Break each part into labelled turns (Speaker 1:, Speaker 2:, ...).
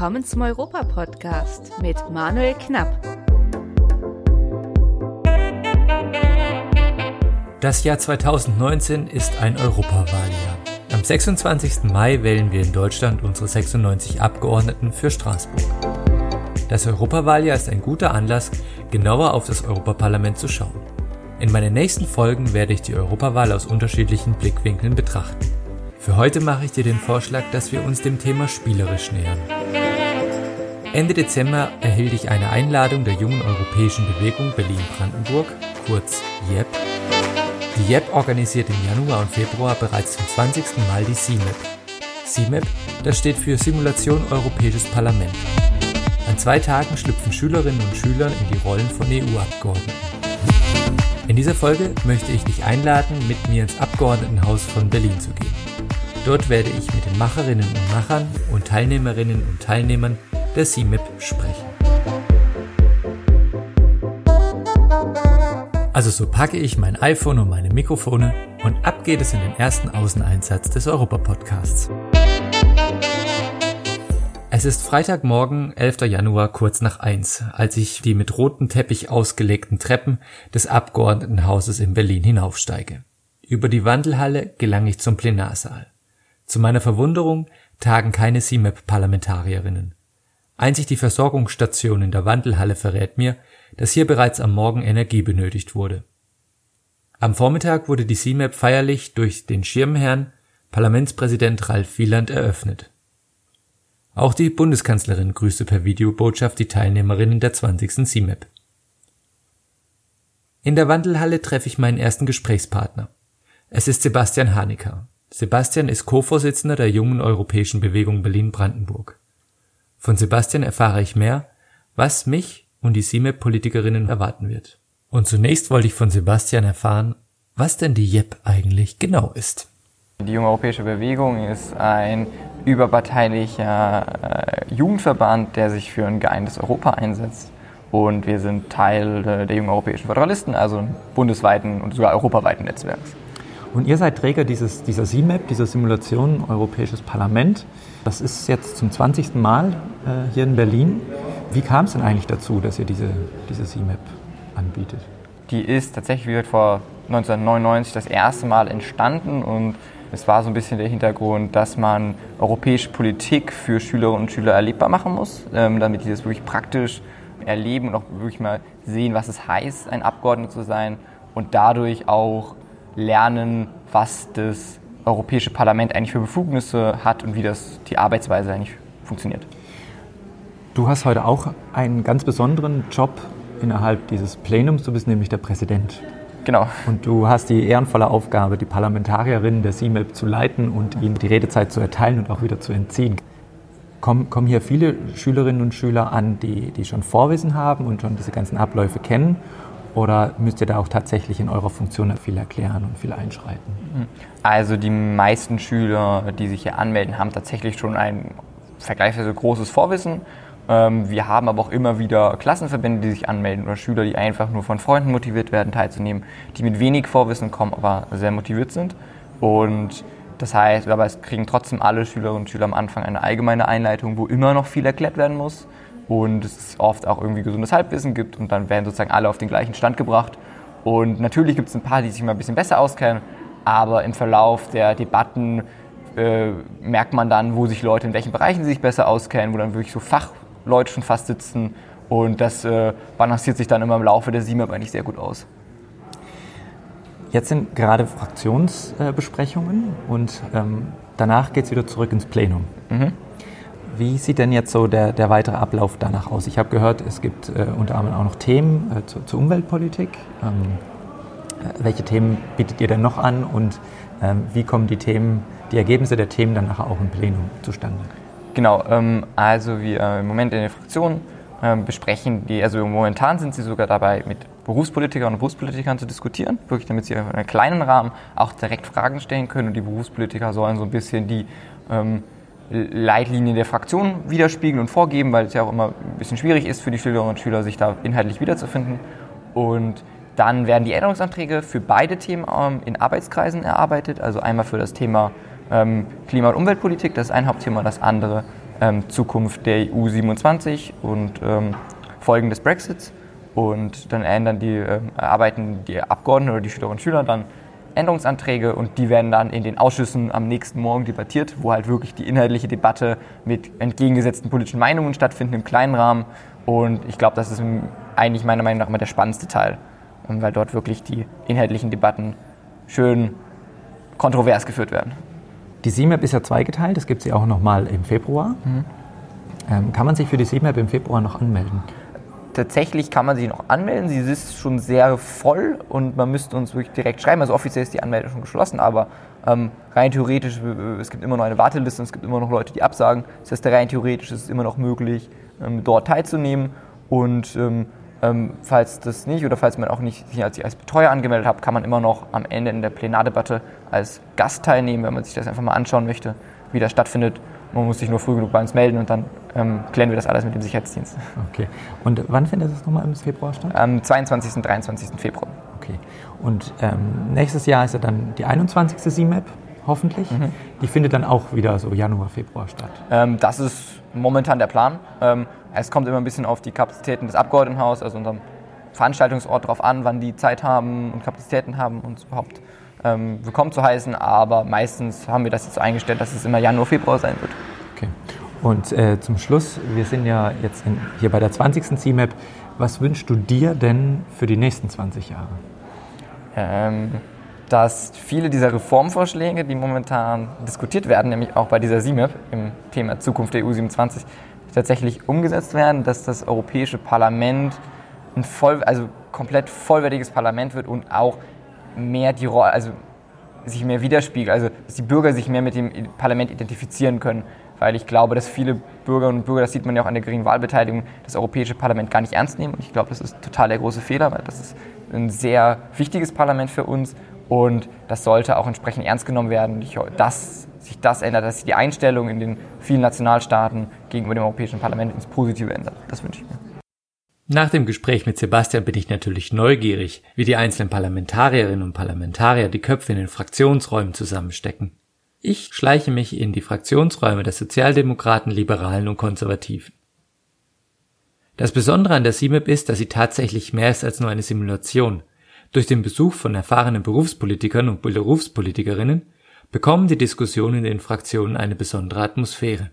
Speaker 1: Willkommen zum Europa-Podcast mit Manuel Knapp.
Speaker 2: Das Jahr 2019 ist ein Europawahljahr. Am 26. Mai wählen wir in Deutschland unsere 96 Abgeordneten für Straßburg. Das Europawahljahr ist ein guter Anlass, genauer auf das Europaparlament zu schauen. In meinen nächsten Folgen werde ich die Europawahl aus unterschiedlichen Blickwinkeln betrachten. Für heute mache ich dir den Vorschlag, dass wir uns dem Thema spielerisch nähern. Ende Dezember erhielt ich eine Einladung der jungen europäischen Bewegung Berlin-Brandenburg, kurz JEP. Die JEP organisiert im Januar und Februar bereits zum 20. Mal die CIMEP. CIMEP, das steht für Simulation Europäisches Parlament. An zwei Tagen schlüpfen Schülerinnen und Schüler in die Rollen von EU-Abgeordneten. In dieser Folge möchte ich dich einladen, mit mir ins Abgeordnetenhaus von Berlin zu gehen. Dort werde ich mit den Macherinnen und Machern und Teilnehmerinnen und Teilnehmern der CMIP sprechen. Also so packe ich mein iPhone und meine Mikrofone und ab geht es in den ersten Außeneinsatz des Europa-Podcasts. Es ist Freitagmorgen, 11. Januar, kurz nach eins, als ich die mit rotem Teppich ausgelegten Treppen des Abgeordnetenhauses in Berlin hinaufsteige. Über die Wandelhalle gelang ich zum Plenarsaal. Zu meiner Verwunderung tagen keine CMAP-Parlamentarierinnen. Einzig die Versorgungsstation in der Wandelhalle verrät mir, dass hier bereits am Morgen Energie benötigt wurde. Am Vormittag wurde die CMAP feierlich durch den Schirmherrn Parlamentspräsident Ralf Wieland eröffnet. Auch die Bundeskanzlerin grüßte per Videobotschaft die Teilnehmerinnen der 20. CMAP. In der Wandelhalle treffe ich meinen ersten Gesprächspartner. Es ist Sebastian Hanecker. Sebastian ist Co-Vorsitzender der Jungen Europäischen Bewegung Berlin-Brandenburg. Von Sebastian erfahre ich mehr, was mich und die SIMEP-Politikerinnen erwarten wird. Und zunächst wollte ich von Sebastian erfahren, was denn die JEP eigentlich genau ist.
Speaker 3: Die Junge Europäische Bewegung ist ein überparteilicher äh, Jugendverband, der sich für ein geeintes Europa einsetzt. Und wir sind Teil äh, der Jungen Europäischen Föderalisten, also bundesweiten und sogar europaweiten Netzwerks.
Speaker 4: Und ihr seid Träger dieses, dieser CMAP, dieser Simulation Europäisches Parlament. Das ist jetzt zum 20. Mal äh, hier in Berlin. Wie kam es denn eigentlich dazu, dass ihr diese, diese CMAP anbietet?
Speaker 3: Die ist tatsächlich wie vor 1999 das erste Mal entstanden und es war so ein bisschen der Hintergrund, dass man europäische Politik für Schülerinnen und Schüler erlebbar machen muss, ähm, damit die das wirklich praktisch erleben und auch wirklich mal sehen, was es heißt, ein Abgeordneter zu sein und dadurch auch lernen, was das Europäische Parlament eigentlich für Befugnisse hat und wie das die Arbeitsweise eigentlich funktioniert.
Speaker 4: Du hast heute auch einen ganz besonderen Job innerhalb dieses Plenums. Du bist nämlich der Präsident.
Speaker 3: Genau.
Speaker 4: Und du hast die ehrenvolle Aufgabe, die Parlamentarierinnen der CMAP zu leiten und ihnen die Redezeit zu erteilen und auch wieder zu entziehen. Kommen, kommen hier viele Schülerinnen und Schüler an, die, die schon Vorwissen haben und schon diese ganzen Abläufe kennen? Oder müsst ihr da auch tatsächlich in eurer Funktion viel erklären und viel einschreiten?
Speaker 3: Also die meisten Schüler, die sich hier anmelden, haben tatsächlich schon ein vergleichsweise großes Vorwissen. Ähm, wir haben aber auch immer wieder Klassenverbände, die sich anmelden oder Schüler, die einfach nur von Freunden motiviert werden, teilzunehmen, die mit wenig Vorwissen kommen, aber sehr motiviert sind. Und das heißt, aber es kriegen trotzdem alle Schülerinnen und Schüler am Anfang eine allgemeine Einleitung, wo immer noch viel erklärt werden muss und es oft auch irgendwie gesundes Halbwissen gibt und dann werden sozusagen alle auf den gleichen Stand gebracht. Und natürlich gibt es ein paar, die sich mal ein bisschen besser auskennen, aber im Verlauf der Debatten äh, merkt man dann, wo sich Leute in welchen Bereichen sich besser auskennen, wo dann wirklich so Fachleute schon fast sitzen und das äh, balanciert sich dann immer im Laufe der SIMAP eigentlich sehr gut aus.
Speaker 4: Jetzt sind gerade Fraktionsbesprechungen und ähm, danach geht es wieder zurück ins Plenum. Mhm. Wie sieht denn jetzt so der, der weitere Ablauf danach aus? Ich habe gehört, es gibt äh, unter anderem auch noch Themen äh, zu, zur Umweltpolitik. Ähm, äh, welche Themen bietet ihr denn noch an und ähm, wie kommen die Themen, die Ergebnisse der Themen dann nachher auch im Plenum zustande?
Speaker 3: Genau, ähm, also wir äh, im Moment in der Fraktion ähm, besprechen die, also momentan sind sie sogar dabei, mit Berufspolitikern und Berufspolitikern zu diskutieren, wirklich damit sie in einem kleinen Rahmen auch direkt Fragen stellen können und die Berufspolitiker sollen so ein bisschen die ähm, Leitlinien der Fraktion widerspiegeln und vorgeben, weil es ja auch immer ein bisschen schwierig ist für die Schülerinnen und Schüler, sich da inhaltlich wiederzufinden. Und dann werden die Änderungsanträge für beide Themen ähm, in Arbeitskreisen erarbeitet, also einmal für das Thema ähm, Klima- und Umweltpolitik, das ist ein Hauptthema, das andere ähm, Zukunft der EU 27 und Folgen des Brexits. Und dann ändern die, erarbeiten die Abgeordneten oder die Schülerinnen und Schüler dann Änderungsanträge und die werden dann in den Ausschüssen am nächsten Morgen debattiert, wo halt wirklich die inhaltliche Debatte mit entgegengesetzten politischen Meinungen stattfindet im kleinen Rahmen. Und ich glaube, das ist eigentlich meiner Meinung nach immer der spannendste Teil, ähm, weil dort wirklich die inhaltlichen Debatten schön kontrovers geführt werden.
Speaker 4: Die CMAP ist ja zweigeteilt, das gibt es ja auch nochmal im Februar. Mhm. Ähm, kann man sich für die CMAP im Februar noch anmelden?
Speaker 3: Tatsächlich kann man sich noch anmelden. Sie ist schon sehr voll und man müsste uns wirklich direkt schreiben. Also offiziell ist die Anmeldung schon geschlossen, aber ähm, rein theoretisch, es gibt immer noch eine Warteliste, es gibt immer noch Leute, die absagen. Das heißt, rein theoretisch ist es immer noch möglich, ähm, dort teilzunehmen. Und ähm, ähm, falls das nicht oder falls man auch nicht sich als, als Betreuer angemeldet hat, kann man immer noch am Ende in der Plenardebatte als Gast teilnehmen, wenn man sich das einfach mal anschauen möchte, wie das stattfindet. Man muss sich nur früh genug bei uns melden und dann ähm, klären wir das alles mit dem Sicherheitsdienst.
Speaker 4: Okay. Und wann findet das nochmal im Februar statt?
Speaker 3: Am 22. und 23. Februar.
Speaker 4: Okay. Und ähm, nächstes Jahr ist ja dann die 21. CMAP, hoffentlich. Mhm. Die findet dann auch wieder so Januar, Februar statt.
Speaker 3: Ähm, das ist momentan der Plan. Ähm, es kommt immer ein bisschen auf die Kapazitäten des Abgeordnetenhauses, also unserem Veranstaltungsort drauf an, wann die Zeit haben und Kapazitäten haben, uns überhaupt ähm, willkommen zu heißen. Aber meistens haben wir das jetzt so eingestellt, dass es immer Januar, Februar sein wird.
Speaker 4: Okay. Und äh, zum Schluss, wir sind ja jetzt in, hier bei der 20. CMAP. Was wünschst du dir denn für die nächsten 20 Jahre?
Speaker 3: Ähm, dass viele dieser Reformvorschläge, die momentan diskutiert werden, nämlich auch bei dieser CMAP im Thema Zukunft der EU 27, tatsächlich umgesetzt werden, dass das Europäische Parlament ein voll, also komplett vollwertiges Parlament wird und auch mehr die Rolle, also sich mehr widerspiegelt, also dass die Bürger sich mehr mit dem Parlament identifizieren können. Weil ich glaube, dass viele Bürgerinnen und Bürger, das sieht man ja auch an der geringen Wahlbeteiligung, das Europäische Parlament gar nicht ernst nehmen. Und ich glaube, das ist total der große Fehler, weil das ist ein sehr wichtiges Parlament für uns und das sollte auch entsprechend ernst genommen werden. Dass sich das ändert, dass sich die Einstellung in den vielen Nationalstaaten gegenüber dem Europäischen Parlament ins Positive ändert. Das wünsche ich mir.
Speaker 2: Nach dem Gespräch mit Sebastian bin ich natürlich neugierig, wie die einzelnen Parlamentarierinnen und Parlamentarier die Köpfe in den Fraktionsräumen zusammenstecken. Ich schleiche mich in die Fraktionsräume der Sozialdemokraten, Liberalen und Konservativen. Das Besondere an der CIMIP ist, dass sie tatsächlich mehr ist als nur eine Simulation. Durch den Besuch von erfahrenen Berufspolitikern und Berufspolitikerinnen bekommen die Diskussionen in den Fraktionen eine besondere Atmosphäre.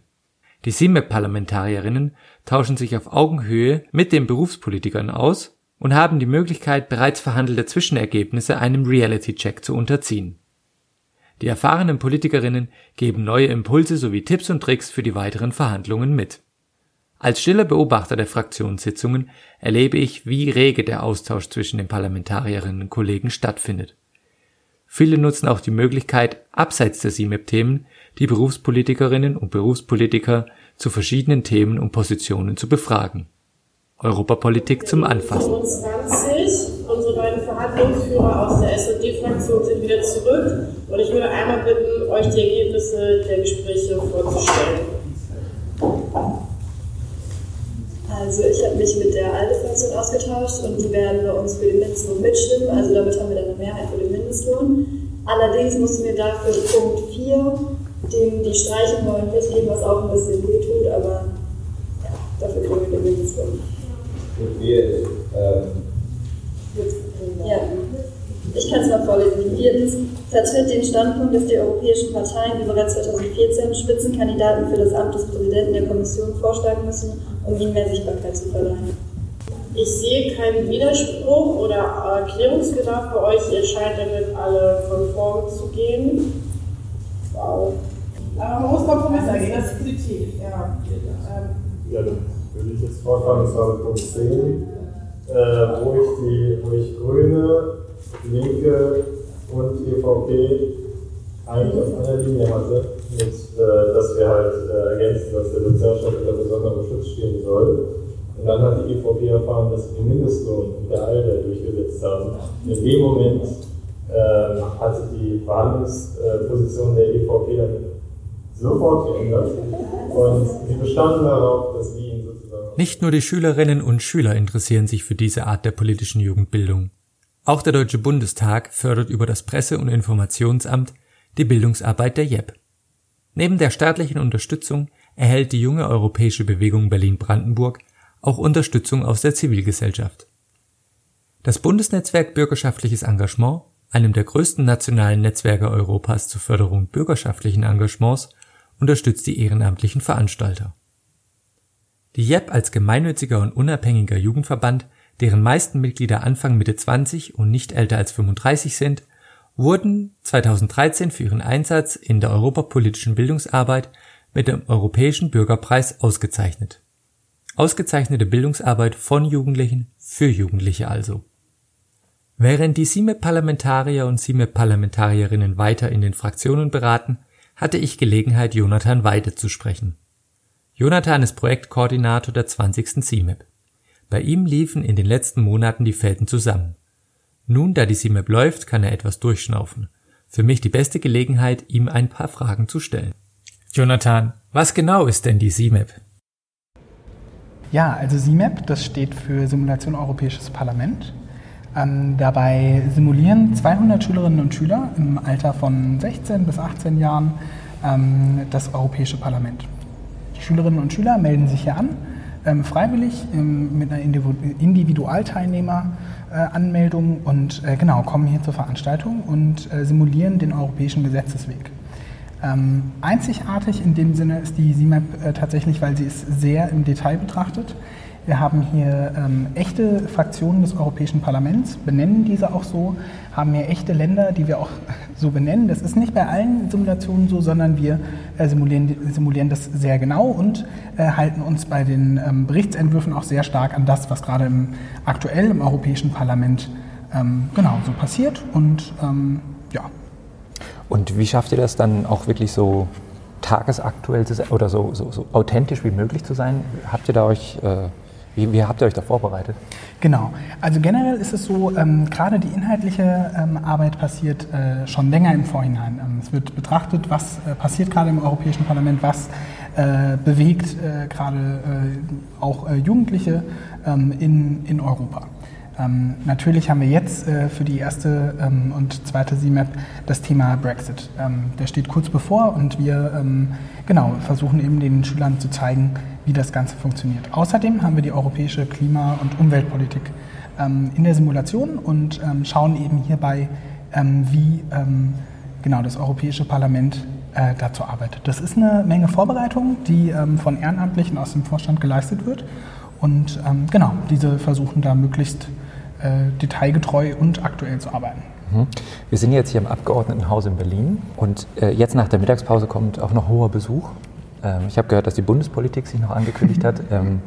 Speaker 2: Die SIME-Parlamentarierinnen tauschen sich auf Augenhöhe mit den Berufspolitikern aus und haben die Möglichkeit, bereits verhandelte Zwischenergebnisse einem Reality-Check zu unterziehen. Die erfahrenen Politikerinnen geben neue Impulse sowie Tipps und Tricks für die weiteren Verhandlungen mit. Als stiller Beobachter der Fraktionssitzungen erlebe ich, wie rege der Austausch zwischen den Parlamentarierinnen und Kollegen stattfindet. Viele nutzen auch die Möglichkeit, abseits der CMIP-Themen die Berufspolitikerinnen und Berufspolitiker zu verschiedenen Themen und Positionen zu befragen. Europapolitik zum Anfassen.
Speaker 5: 25, unsere beiden Verhandlungsführer aus der SD-Fraktion sind wieder zurück und ich würde einmal bitten, euch die Ergebnisse der Gespräche vorzustellen. Also ich habe mich mit der ALDE-Fraktion ausgetauscht und die werden bei uns für den Mindestlohn mitstimmen. Also damit haben wir dann eine Mehrheit für den Mindestlohn. Allerdings mussten wir dafür Punkt 4, dem die Streichung wollen, mitgeben, was auch ein bisschen wehtut, aber ja, dafür kriegen wir den Mindestlohn.
Speaker 6: Wir, ähm,
Speaker 5: ja. Ich kann es mal vorlesen. Viertens vertritt den Standpunkt, dass die europäischen Parteien, wie bereits 2014, Spitzenkandidaten für das Amt des Präsidenten der Kommission vorschlagen müssen, um ihnen mehr Sichtbarkeit zu verleihen. Ich sehe keinen Widerspruch oder Erklärungsbedarf bei euch. Ihr scheint damit alle konform zu gehen.
Speaker 7: Aber man muss Kompromisse eingehen, das ist positiv. Ja,
Speaker 6: ähm. ja dann würde ich jetzt vorschlagen, das war Punkt 10, äh, wo, ich die, wo ich Grüne, Linke und EVP eigentlich auf einer Linie hatte, mit, äh, dass wir halt äh, ergänzen, dass der Sozialstaat unter besonderem Schutz stehen soll. Und dann hat die EVP erfahren, dass sie den Mindestlohn mit der ALDE durchgesetzt haben. In dem Moment äh, hat sich die Verhandlungsposition der EVP dann sofort geändert. Und sie bestanden darauf, dass wir ihn sozusagen.
Speaker 2: Nicht nur die Schülerinnen und Schüler interessieren sich für diese Art der politischen Jugendbildung. Auch der Deutsche Bundestag fördert über das Presse- und Informationsamt die Bildungsarbeit der JEP. Neben der staatlichen Unterstützung erhält die junge europäische Bewegung Berlin-Brandenburg auch Unterstützung aus der Zivilgesellschaft. Das Bundesnetzwerk Bürgerschaftliches Engagement, einem der größten nationalen Netzwerke Europas zur Förderung bürgerschaftlichen Engagements, unterstützt die ehrenamtlichen Veranstalter. Die JEP als gemeinnütziger und unabhängiger Jugendverband, deren meisten Mitglieder Anfang Mitte 20 und nicht älter als 35 sind, wurden 2013 für ihren Einsatz in der europapolitischen Bildungsarbeit mit dem Europäischen Bürgerpreis ausgezeichnet. Ausgezeichnete Bildungsarbeit von Jugendlichen für Jugendliche also. Während die SIME-Parlamentarier und SIME-Parlamentarierinnen weiter in den Fraktionen beraten, hatte ich Gelegenheit, Jonathan Weide zu sprechen. Jonathan ist Projektkoordinator der 20. CIMEP. Bei ihm liefen in den letzten Monaten die Fäden zusammen. Nun, da die CIMEP läuft, kann er etwas durchschnaufen. Für mich die beste Gelegenheit, ihm ein paar Fragen zu stellen. Jonathan, was genau ist denn die CIMEP?
Speaker 8: Ja, also SIMEP, das steht für Simulation Europäisches Parlament. Ähm, dabei simulieren 200 Schülerinnen und Schüler im Alter von 16 bis 18 Jahren ähm, das Europäische Parlament. Die Schülerinnen und Schüler melden sich hier an, ähm, freiwillig ähm, mit einer Individualteilnehmeranmeldung äh, und äh, genau, kommen hier zur Veranstaltung und äh, simulieren den europäischen Gesetzesweg. Ähm, einzigartig in dem Sinne ist die CIMAP äh, tatsächlich, weil sie es sehr im Detail betrachtet. Wir haben hier ähm, echte Fraktionen des Europäischen Parlaments, benennen diese auch so, haben hier echte Länder, die wir auch so benennen. Das ist nicht bei allen Simulationen so, sondern wir äh, simulieren, simulieren, das sehr genau und äh, halten uns bei den ähm, Berichtsentwürfen auch sehr stark an das, was gerade im, aktuell im Europäischen Parlament ähm, genau so passiert. Und ähm, ja,
Speaker 4: und wie schafft ihr das dann auch wirklich so tagesaktuell zu sein oder so, so, so authentisch wie möglich zu sein? Habt ihr da euch, äh, wie, wie, habt ihr euch da vorbereitet?
Speaker 8: Genau, also generell ist es so, ähm, gerade die inhaltliche ähm, Arbeit passiert äh, schon länger im Vorhinein. Ähm, es wird betrachtet, was äh, passiert gerade im Europäischen Parlament, was äh, bewegt äh, gerade äh, auch Jugendliche ähm, in, in Europa. Ähm, natürlich haben wir jetzt äh, für die erste ähm, und zweite CMAP das Thema Brexit. Ähm, der steht kurz bevor und wir ähm, genau, versuchen eben den Schülern zu zeigen, wie das Ganze funktioniert. Außerdem haben wir die europäische Klima- und Umweltpolitik ähm, in der Simulation und ähm, schauen eben hierbei, wie genau das Europäische Parlament äh, dazu arbeitet. Das ist eine Menge Vorbereitung, die von Ehrenamtlichen aus dem Vorstand geleistet wird. Und genau, diese versuchen da möglichst detailgetreu und aktuell zu arbeiten.
Speaker 4: Mhm. Wir sind jetzt hier im Abgeordnetenhaus in Berlin und äh, jetzt nach der Mittagspause kommt auch noch hoher Besuch. Ähm, ich habe gehört, dass die Bundespolitik sich noch angekündigt hat. Ähm,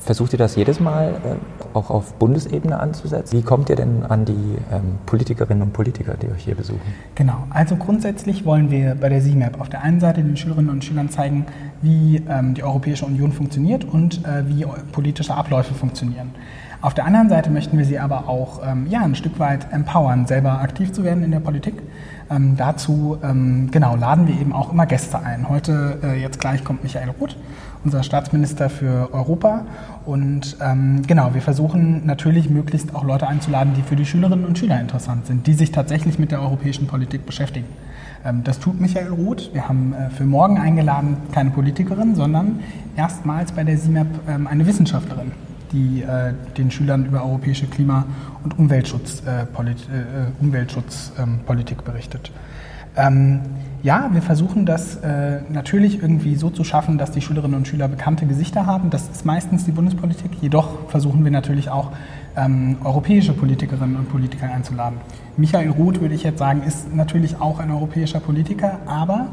Speaker 4: versucht ihr das jedes Mal äh, auch auf Bundesebene anzusetzen? Wie kommt ihr denn an die ähm, Politikerinnen und Politiker, die euch hier besuchen?
Speaker 8: Genau, also grundsätzlich wollen wir bei der CMAP auf der einen Seite den Schülerinnen und Schülern zeigen, wie die Europäische Union funktioniert und äh, wie politische Abläufe funktionieren. Auf der anderen Seite möchten wir sie aber auch ähm, ja, ein Stück weit empowern, selber aktiv zu werden in der Politik. Ähm, dazu ähm, genau, laden wir eben auch immer Gäste ein. Heute, äh, jetzt gleich, kommt Michael Roth, unser Staatsminister für Europa. Und ähm, genau, wir versuchen natürlich möglichst auch Leute einzuladen, die für die Schülerinnen und Schüler interessant sind, die sich tatsächlich mit der europäischen Politik beschäftigen. Ähm, das tut Michael Roth. Wir haben äh, für morgen eingeladen keine Politikerin, sondern erstmals bei der SIMAP ähm, eine Wissenschaftlerin die äh, den Schülern über europäische Klima- und Umweltschutzpolitik äh, äh, Umweltschutz, ähm, berichtet. Ähm, ja, wir versuchen das äh, natürlich irgendwie so zu schaffen, dass die Schülerinnen und Schüler bekannte Gesichter haben. Das ist meistens die Bundespolitik. Jedoch versuchen wir natürlich auch ähm, europäische Politikerinnen und Politiker einzuladen. Michael Roth, würde ich jetzt sagen, ist natürlich auch ein europäischer Politiker, aber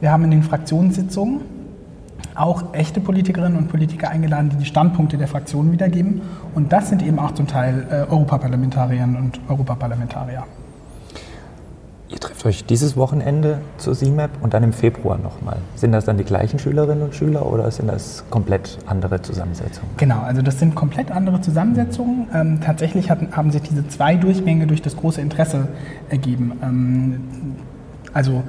Speaker 8: wir haben in den Fraktionssitzungen auch echte Politikerinnen und Politiker eingeladen, die die Standpunkte der Fraktionen wiedergeben. Und das sind eben auch zum Teil äh, Europaparlamentarierinnen und Europaparlamentarier.
Speaker 4: Ihr trefft euch dieses Wochenende zur CMAP und dann im Februar nochmal. Sind das dann die gleichen Schülerinnen und Schüler oder sind das komplett andere Zusammensetzungen?
Speaker 8: Genau, also das sind komplett andere Zusammensetzungen. Ähm, tatsächlich hatten, haben sich diese zwei Durchgänge durch das große Interesse ergeben. Ähm, also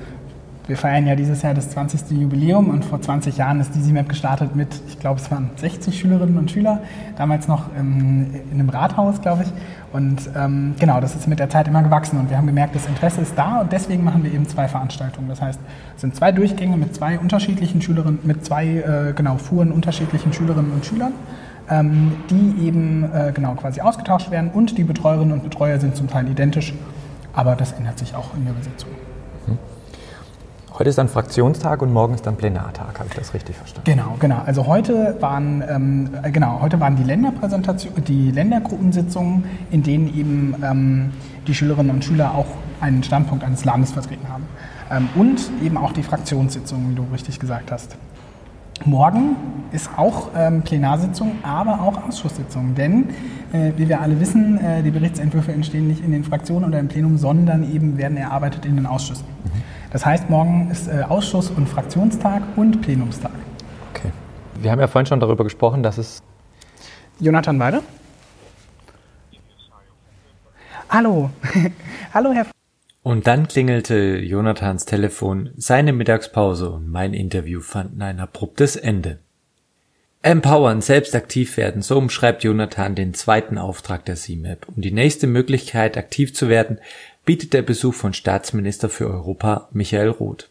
Speaker 8: Wir feiern ja dieses Jahr das 20. Jubiläum und vor 20 Jahren ist die CMAP gestartet mit, ich glaube, es waren 60 Schülerinnen und Schüler, damals noch in, in einem Rathaus, glaube ich. Und ähm, genau, das ist mit der Zeit immer gewachsen und wir haben gemerkt, das Interesse ist da und deswegen machen wir eben zwei Veranstaltungen. Das heißt, es sind zwei Durchgänge mit zwei unterschiedlichen Schülerinnen, mit zwei äh, genau Fuhren unterschiedlichen Schülerinnen und Schülern, ähm, die eben äh, genau quasi ausgetauscht werden und die Betreuerinnen und Betreuer sind zum Teil identisch, aber das ändert sich auch in der Besetzung.
Speaker 4: Heute ist dann Fraktionstag und morgen ist dann Plenartag, habe ich das richtig verstanden?
Speaker 8: Genau, genau. Also heute waren, ähm, genau, heute waren die die Ländergruppensitzungen, in denen eben ähm, die Schülerinnen und Schüler auch einen Standpunkt eines Landes vertreten haben. Ähm, und eben auch die Fraktionssitzungen, wie du richtig gesagt hast. Morgen ist auch ähm, Plenarsitzung, aber auch Ausschusssitzung. Denn, äh, wie wir alle wissen, äh, die Berichtsentwürfe entstehen nicht in den Fraktionen oder im Plenum, sondern eben werden erarbeitet in den Ausschüssen. Mhm. Das heißt, morgen ist äh, Ausschuss- und Fraktionstag und Plenumstag.
Speaker 4: Okay. Wir haben ja vorhin schon darüber gesprochen, dass es.
Speaker 8: Jonathan Weide? Hallo. Hallo, Herr.
Speaker 2: Und dann klingelte Jonathans Telefon, seine Mittagspause und mein Interview fanden ein abruptes Ende. Empowern, selbst aktiv werden, so umschreibt Jonathan den zweiten Auftrag der CMAP. Um die nächste Möglichkeit, aktiv zu werden, bietet der Besuch von Staatsminister für Europa Michael Roth.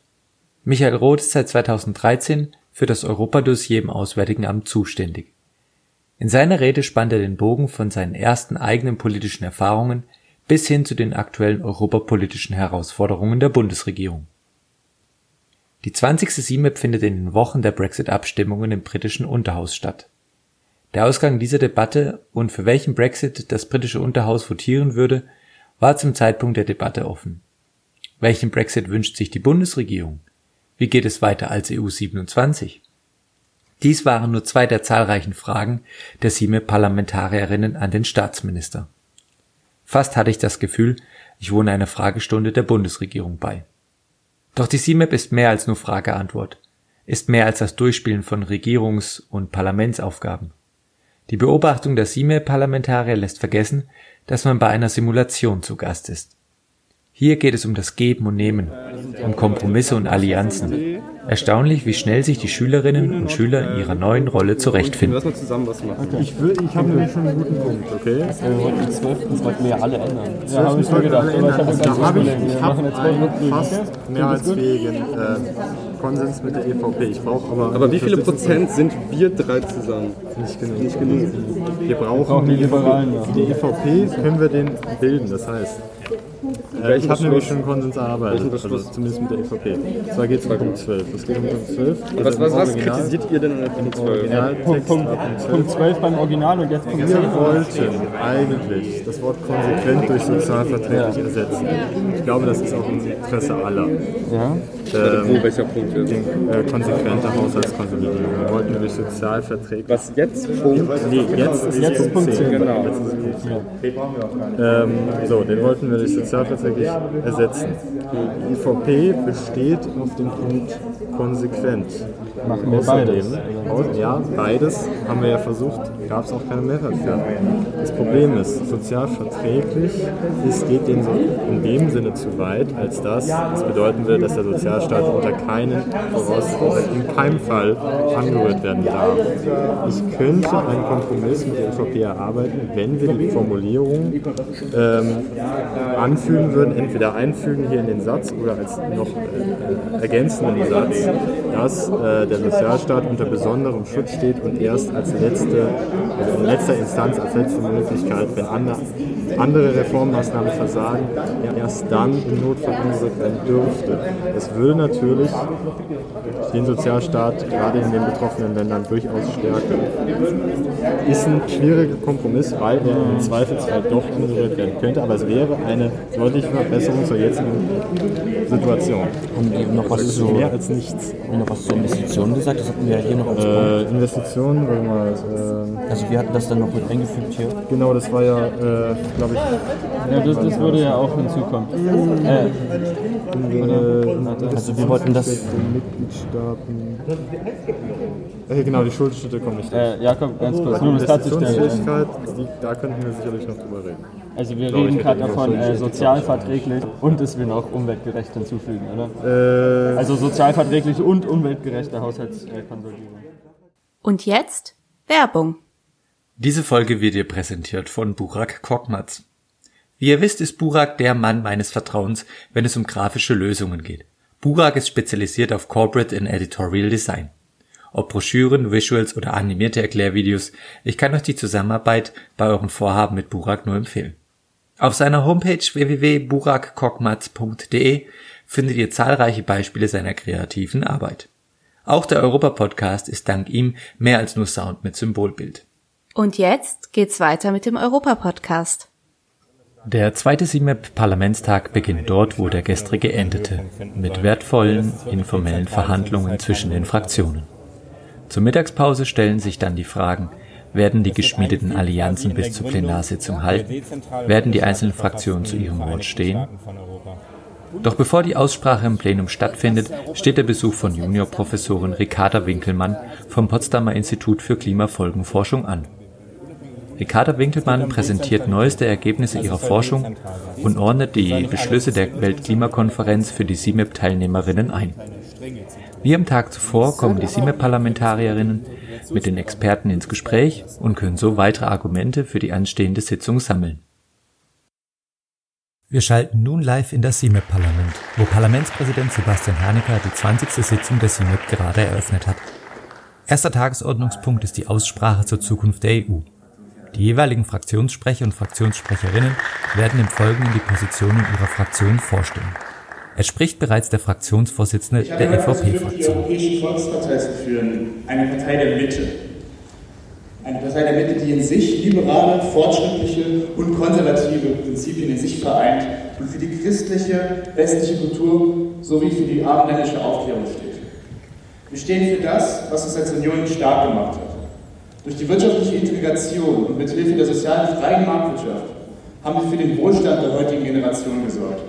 Speaker 2: Michael Roth ist seit 2013 für das Europadossier im Auswärtigen Amt zuständig. In seiner Rede spannt er den Bogen von seinen ersten eigenen politischen Erfahrungen bis hin zu den aktuellen europapolitischen Herausforderungen der Bundesregierung. Die 20. CIMEP findet in den Wochen der Brexit-Abstimmungen im britischen Unterhaus statt. Der Ausgang dieser Debatte und für welchen Brexit das britische Unterhaus votieren würde, war zum Zeitpunkt der Debatte offen. Welchen Brexit wünscht sich die Bundesregierung? Wie geht es weiter als EU 27? Dies waren nur zwei der zahlreichen Fragen der sieben Parlamentarierinnen an den Staatsminister. Fast hatte ich das Gefühl, ich wohne einer Fragestunde der Bundesregierung bei. Doch die CIMAP ist mehr als nur Frage-Antwort, ist mehr als das Durchspielen von Regierungs- und Parlamentsaufgaben. Die Beobachtung der CIMAP-Parlamentarier lässt vergessen, dass man bei einer Simulation zu Gast ist. Hier geht es um das Geben und Nehmen, um Kompromisse und Allianzen. Erstaunlich, wie schnell sich die Schülerinnen und Schüler in ihrer neuen Rolle zurechtfinden.
Speaker 9: Lass mal zusammen was machen.
Speaker 6: Ich, will, ich habe nämlich schon einen guten Punkt, okay?
Speaker 9: Den 12. wollten wir ja alle ändern.
Speaker 6: Ja, habe ich mir gedacht. Aber ich habe da habe ich, ich hab einen fast mehr als fähigen äh, Konsens mit der EVP. Ich brauche aber...
Speaker 9: Aber wie viele Prozent sind wir drei zusammen?
Speaker 6: Nicht genug. Nicht genug. Wir brauchen die Liberalen. Die EVP können wir den bilden, das heißt... Äh, ich habe nämlich schon Konsens erarbeitet, also zumindest mit der EVP. Zwar geht es um Punkt 12. Es geht um Punkt 12.
Speaker 9: Was, was, was kritisiert ihr denn an Punkt 12?
Speaker 6: Punkt, Punkt, Punkt 12 beim Original und jetzt kommt Wir wollten eigentlich das Wort konsequent durch sozialverträglich ersetzen. Ich glaube, das ist auch im Interesse aller.
Speaker 9: Ja. Ähm, Wo, welcher Punkt jetzt?
Speaker 6: Den, äh, konsequente Haushaltskonsolidierung. Wir wollten durch sozialverträglich.
Speaker 9: Was jetzt Punkt?
Speaker 6: Nee, jetzt ist
Speaker 9: jetzt
Speaker 6: Punkt
Speaker 9: Punkt 10.
Speaker 6: Genau. Jetzt ist Punkt 10. Ähm, so, den wollten wir durch sozialverträglich ersetzen. Die IVP besteht auf dem Punkt konsequent.
Speaker 9: Machen wir beides.
Speaker 6: Ja, beides haben wir ja versucht, gab es auch keine Mehrheit für. Das Problem ist, sozialverträglich es geht in, in dem Sinne zu weit, als dass das bedeuten will, dass der Sozialstaat unter keinen Voraus in keinem Fall angerührt werden darf. Ich könnte einen Kompromiss mit der EVP erarbeiten, wenn wir die Formulierung ähm, anfügen würden, entweder einfügen hier in den Satz oder als noch äh, ergänzenden Satz, dass äh, der Sozialstaat unter besonderem Schutz steht und erst als letzte, also in letzter Instanz, als letzte Möglichkeit, wenn andere, andere Reformmaßnahmen versagen, erst dann im Notfall eingesetzt werden dürfte. Es würde natürlich den Sozialstaat gerade in den betroffenen Ländern durchaus stärken. Ist ein schwieriger Kompromiss, weil er im Zweifelsfall doch angerührt werden könnte, aber es wäre eine deutliche Verbesserung zur jetzigen Situation.
Speaker 10: Und noch was
Speaker 6: zu mehr als nichts.
Speaker 10: Und noch was zu Investitionen gesagt, das hatten wir ja hier noch als
Speaker 6: äh, Investitionen, warte mal.
Speaker 10: Also wir hatten das dann noch mit eingefügt hier.
Speaker 6: Genau, das war ja, äh, glaube ich.
Speaker 11: Ja, das, das würde ja auch hinzukommen. Äh,
Speaker 10: also wir wollten das.
Speaker 6: Mitgliedstaaten. Äh, genau, die Schuldschritte kommen nicht.
Speaker 11: Äh, Jakob, ganz kurz,
Speaker 6: nur um es darzustellen. Da könnten wir sicherlich noch drüber reden.
Speaker 11: Also wir reden gerade
Speaker 9: auch
Speaker 11: davon äh, sozialverträglich und es will noch umweltgerecht hinzufügen, oder?
Speaker 9: Äh,
Speaker 11: Also sozialverträglich und umweltgerechte Haushaltskonsolidierung.
Speaker 1: Und jetzt Werbung.
Speaker 2: Diese Folge wird dir präsentiert von Burak Korkmaz. Wie ihr wisst, ist Burak der Mann meines Vertrauens, wenn es um grafische Lösungen geht. Burak ist spezialisiert auf Corporate and Editorial Design. Ob Broschüren, Visuals oder animierte Erklärvideos, ich kann euch die Zusammenarbeit bei euren Vorhaben mit Burak nur empfehlen. Auf seiner Homepage www.burakkokmaz.de findet ihr zahlreiche Beispiele seiner kreativen Arbeit. Auch der Europa-Podcast ist dank ihm mehr als nur Sound mit Symbolbild.
Speaker 1: Und jetzt geht's weiter mit dem Europa-Podcast.
Speaker 2: Der zweite CIMAP-Parlamentstag beginnt dort, wo der gestrige endete, mit wertvollen, informellen Verhandlungen zwischen den Fraktionen. Zur Mittagspause stellen sich dann die Fragen, werden die geschmiedeten Allianzen bis zur Plenarsitzung halten? Werden die einzelnen Fraktionen zu ihrem Wort stehen? Doch bevor die Aussprache im Plenum stattfindet, steht der Besuch von Juniorprofessorin Ricarda Winkelmann vom Potsdamer Institut für Klimafolgenforschung an. Ricarda Winkelmann präsentiert neueste Ergebnisse ihrer Forschung und ordnet die Beschlüsse der Weltklimakonferenz für die CIMEP-Teilnehmerinnen ein. Wie am Tag zuvor kommen die CIMEP-Parlamentarierinnen mit den Experten ins Gespräch und können so weitere Argumente für die anstehende Sitzung sammeln. Wir schalten nun live in das CIMEP-Parlament, wo Parlamentspräsident Sebastian Hanecker die 20. Sitzung der CIMEP gerade eröffnet hat. Erster Tagesordnungspunkt ist die Aussprache zur Zukunft der EU. Die jeweiligen Fraktionssprecher und Fraktionssprecherinnen werden im Folgenden die Positionen ihrer Fraktion vorstellen. Es spricht bereits der Fraktionsvorsitzende
Speaker 12: Ich
Speaker 2: der
Speaker 12: versucht, die
Speaker 2: EVP-Fraktion.
Speaker 12: Europäische Volkspartei zu führen, eine Partei der Mitte. Eine Partei der Mitte, die in sich liberale, fortschrittliche und konservative Prinzipien in sich vereint und für die christliche, westliche Kultur sowie für die abendländische Aufklärung steht. Wir stehen für das, was uns als Union stark gemacht hat. Durch die wirtschaftliche Integration und mit Hilfe der sozialen freien Marktwirtschaft haben wir für den Wohlstand der heutigen Generation gesorgt.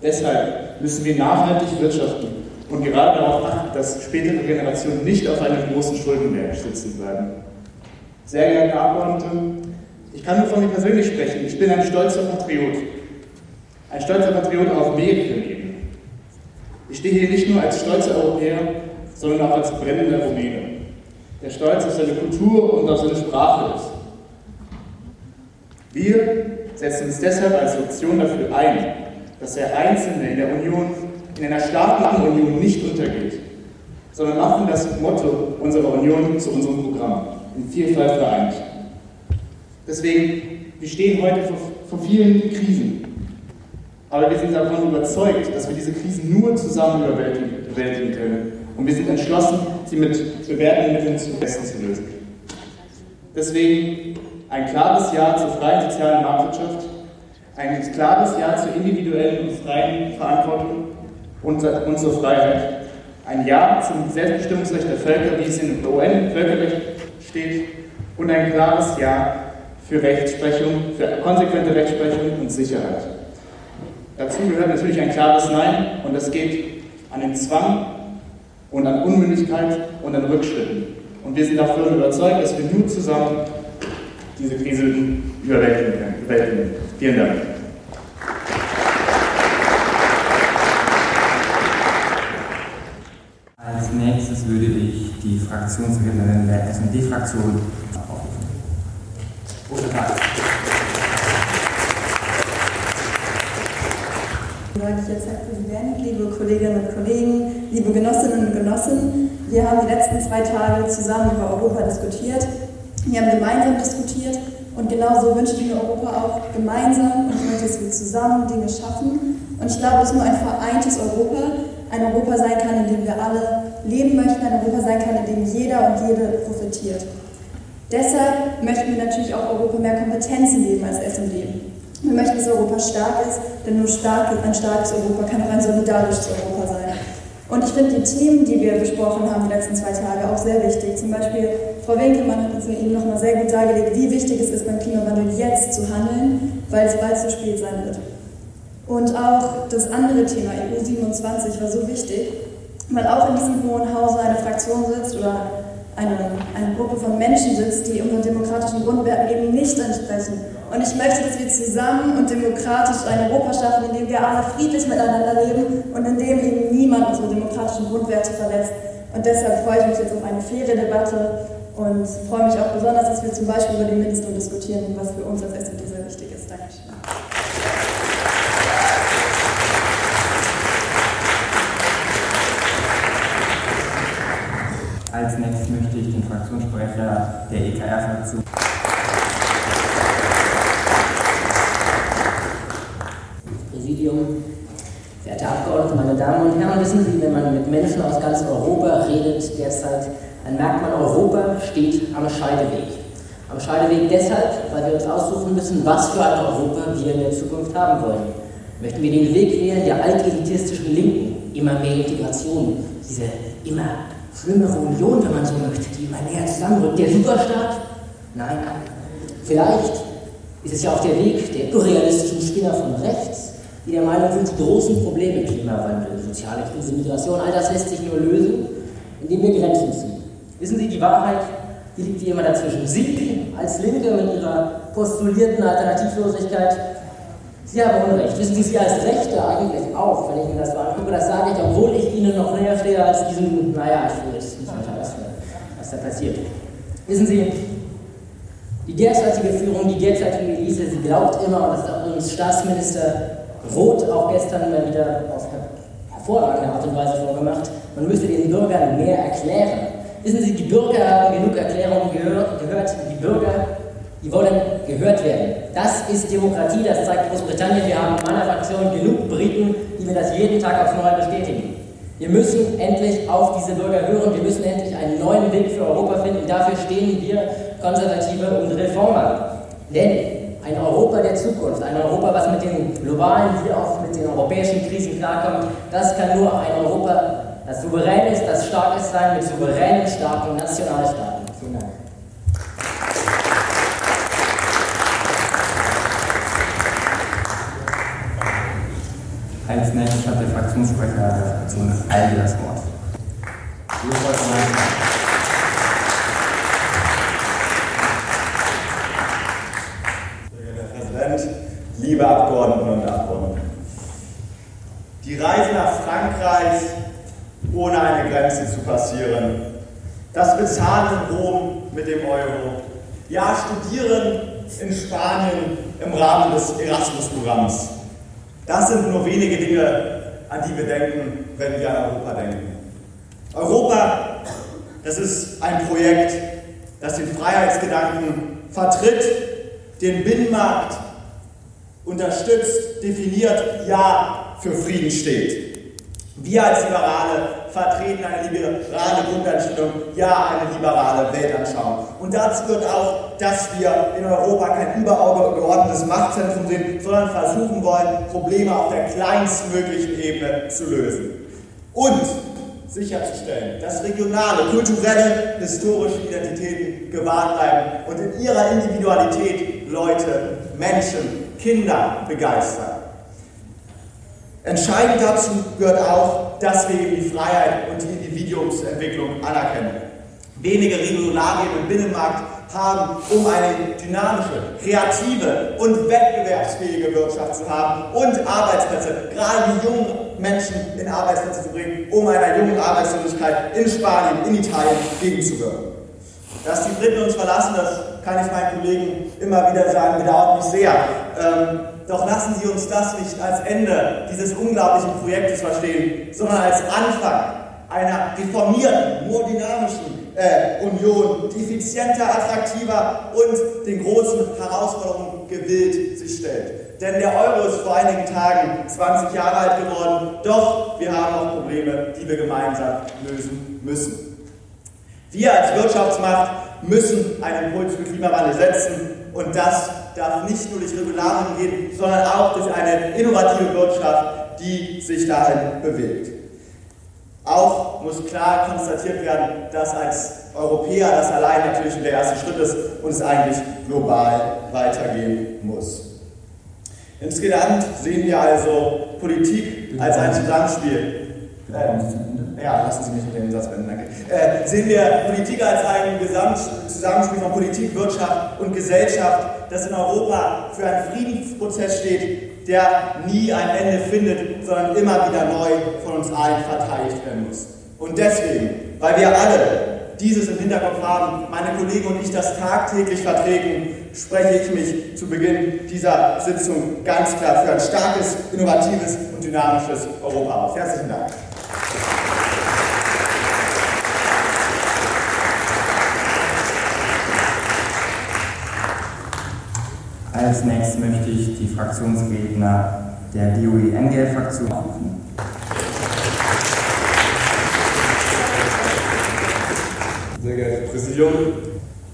Speaker 12: Deshalb müssen wir nachhaltig wirtschaften und gerade darauf achten, dass spätere Generationen nicht auf einem großen Schuldenberg sitzen bleiben. Sehr geehrte Abgeordnete, ich kann nur von mir persönlich sprechen. Ich bin ein stolzer Patriot. Ein stolzer Patriot auf mehreren Ebenen. Ich stehe hier nicht nur als stolzer Europäer, sondern auch als brennender Rumäne, der stolz auf seine Kultur und auf seine Sprache ist. Wir setzen uns deshalb als Option dafür ein, dass der Einzelne in der Union, in einer starken Union nicht untergeht, sondern machen das Motto unserer Union zu unserem Programm, in Vielfalt vereint. Deswegen, wir stehen heute vor, vor vielen Krisen, aber wir sind davon überzeugt, dass wir diese Krisen nur zusammen überwältigen, können. Und wir sind entschlossen, sie mit bewährten Mitteln zum Besten zu lösen. Deswegen ein klares Ja zur freien sozialen Marktwirtschaft, ein klares Ja zur individuellen und freien Verantwortung und, und zur Freiheit, ein Ja zum Selbstbestimmungsrecht der Völker, wie es im UN-Völkerrecht steht, und ein klares Ja für Rechtsprechung, für konsequente Rechtsprechung und Sicherheit. Dazu gehört natürlich ein klares Nein und das geht an den Zwang und an Unmündigkeit und an Rückschritten. Und wir sind davon überzeugt, dass wir nur zusammen diese Krise überwältigen können. Vielen Dank.
Speaker 13: Als nächstes würde ich die Fraktionssekretärin der SD-Fraktion aufrufen. Guten Tag.
Speaker 5: Sage ich jetzt, Herr Präsident, liebe Kolleginnen und Kollegen, liebe Genossinnen und Genossen, wir haben die letzten zwei Tage zusammen über Europa diskutiert. Wir haben gemeinsam diskutiert und genauso wünsche ich mir Europa auch gemeinsam und ich möchte, dass wir zusammen Dinge schaffen. Und ich glaube, dass nur ein vereintes Europa ein Europa sein kann, in dem wir alle leben möchten, ein Europa sein kann, in dem jeder und jede profitiert. Deshalb möchten wir natürlich auch Europa mehr Kompetenzen geben als SMD. Wir möchten, dass Europa stark ist, denn nur stark, ein starkes Europa kann auch ein solidarisches Europa sein. Und ich finde die Themen, die wir besprochen haben die letzten zwei Tage, auch sehr wichtig. Zum Beispiel, Frau Winkelmann hat uns eben nochmal sehr gut dargelegt, wie wichtig es ist, beim Klimawandel jetzt zu handeln, weil es bald zu spät sein wird. Und auch das andere Thema, EU27, war so wichtig, weil auch in diesem Hohen Hause eine Fraktion sitzt oder eine, eine Gruppe von Menschen sitzt, die unseren demokratischen Grundwerten eben nicht entsprechen Und ich möchte, dass wir zusammen und demokratisch ein Europa schaffen, in dem wir alle friedlich miteinander leben und in dem eben niemand unsere demokratischen Grundwerte verletzt. Und deshalb freue ich mich jetzt auf eine faire Debatte und freue mich auch besonders, dass wir zum Beispiel über den Mindestlohn diskutieren, was für uns als SPD sehr wichtig ist. Dankeschön.
Speaker 13: Als nächstes möchte ich den Fraktionssprecher der EKR-Fraktion.
Speaker 14: Präsidium, verehrte Abgeordnete, meine Damen und Herren, wissen Sie, wenn man mit Menschen aus ganz Europa redet derzeit, dann merkt man, Europa steht am Scheideweg. Am Scheideweg deshalb, weil wir uns aussuchen müssen, was für ein Europa wir in der Zukunft haben wollen. Möchten wir den Weg wählen der altelitistischen Linken, immer mehr Integration, diese immer schlimmere Union, wenn man so möchte, die immer näher zusammenrückt, der Superstaat? Nein, vielleicht ist es ja auch der Weg der irrealistischen Spinner von rechts, die der Meinung sind, die großen Probleme, Klimawandel, soziale Krise, Migration, all das lässt sich nur lösen, indem wir Grenzen ziehen. Wissen Sie, die Wahrheit, die liegt wie immer dazwischen. Sie als Linke mit ihrer postulierten Alternativlosigkeit, Sie haben Unrecht. Wissen Sie, Sie als Rechte eigentlich auch, wenn ich mir das so angucke, das sage ich, obwohl ich Ihnen noch näher stehe als diesen, naja, ich will jetzt nicht weiter, was, was da passiert. Wissen Sie, die derzeitige Führung, die derzeitige Elite, sie glaubt immer, und das hat uns Staatsminister Roth auch gestern mal wieder auf hervorragende Art und Weise vorgemacht, man müsste den Bürgern mehr erklären. Wissen Sie, die Bürger haben genug Erklärungen gehört, gehört die Bürger die wollen gehört werden. Das ist Demokratie, das zeigt Großbritannien. Wir haben in meiner Fraktion genug Briten, die mir das jeden Tag aufs Neue bestätigen. Wir müssen endlich auf diese Bürger hören. Wir müssen endlich einen neuen Weg für Europa finden. Dafür stehen wir Konservative und Reformer. Denn ein Europa der Zukunft, ein Europa, was mit den globalen wie auch mit den europäischen Krisen klarkommt, das kann nur ein Europa, das souverän ist, das stark ist sein, mit souveränen, starken Nationalstaaten. Vielen Dank.
Speaker 13: Als nächstes hat der Fraktionssprecher der Fraktion ALDE das Wort.
Speaker 15: Herr Präsident, liebe Abgeordnete und Abgeordnete. Die Reise nach Frankreich ohne eine Grenze zu passieren, das Bezahlen in Rom mit dem Euro, ja, studieren in Spanien im Rahmen des Erasmus-Programms. Das sind nur wenige Dinge, an die wir denken, wenn wir an Europa denken. Europa, das ist ein Projekt, das den Freiheitsgedanken vertritt, den Binnenmarkt unterstützt, definiert, ja für Frieden steht. Wir als Liberale vertreten eine liberale Grundeinstellung, ja eine liberale Weltanschauung. Und dazu gehört auch, dass wir in Europa kein übergeordnetes Machtzentrum sind, sondern versuchen wollen, Probleme auf der kleinstmöglichen Ebene zu lösen. Und sicherzustellen, dass regionale, kulturelle, historische Identitäten gewahrt bleiben und in ihrer Individualität Leute, Menschen, Kinder begeistern. Entscheidend dazu gehört auch, dass wir eben die Freiheit und die Individuumsentwicklung anerkennen. Wenige Regularien im Binnenmarkt haben, um eine dynamische, kreative und wettbewerbsfähige Wirtschaft zu haben und Arbeitsplätze, gerade die jungen Menschen in Arbeitsplätze zu bringen, um einer jungen Arbeitslosigkeit in Spanien, in Italien gegenzuwirken. Dass die Briten uns verlassen, das kann ich meinen Kollegen immer wieder sagen, bedauert mich sehr. Ähm, doch lassen Sie uns das nicht als Ende dieses unglaublichen Projektes verstehen, sondern als Anfang einer reformierten, nur dynamischen äh, Union, die effizienter, attraktiver und den großen Herausforderungen gewillt sich stellt. Denn der Euro ist vor einigen Tagen 20 Jahre alt geworden, doch wir haben noch Probleme, die wir gemeinsam lösen müssen. Wir als Wirtschaftsmacht müssen einen Impuls für Klimawandel setzen und das darf nicht nur durch Regularien gehen, sondern auch durch eine innovative Wirtschaft, die sich dahin bewegt. Auch muss klar konstatiert werden, dass als Europäer das allein natürlich der erste Schritt ist und es eigentlich global weitergehen muss. Insgesamt sehen wir also Politik als ein Zusammenspiel. Äh, ja, lassen Sie mich mit dem Satz beenden, danke. Äh, sehen wir Politik als ein Gesamtzusammenspiel von Politik, Wirtschaft und Gesellschaft, das in Europa für einen Friedensprozess steht, der nie ein Ende findet, sondern immer wieder neu von uns allen verteidigt werden muss. Und deswegen, weil wir alle dieses im Hinterkopf haben, meine Kollegen und ich das tagtäglich vertreten, spreche ich mich zu Beginn dieser Sitzung ganz klar für ein starkes, innovatives und dynamisches Europa aus. Herzlichen Dank.
Speaker 13: Als nächstes möchte ich die Fraktionsredner der DOE-NGL-Fraktion aufrufen.
Speaker 16: Sehr geehrtes Präsidium,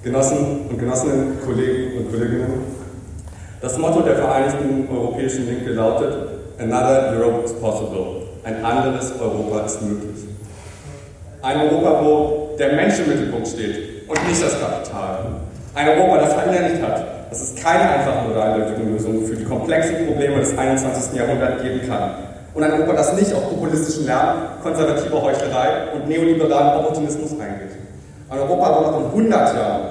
Speaker 16: Genossen und Genossinnen, Kollegen und Kolleginnen. Das Motto der Vereinigten Europäischen Linke lautet Another Europe is possible. Ein anderes Europa ist möglich. Ein Europa, wo der Mensch im Mittelpunkt steht und nicht das Kapital. Ein Europa, das verinnerlicht hat, dass es keine einfachen oder eindeutigen Lösungen für die komplexen Probleme des 21. Jahrhunderts geben kann. Und ein Europa, das nicht auf populistischen Lärm, konservative Heuchlerei und neoliberalen Opportunismus eingeht. Ein Europa, wo noch in 100 Jahren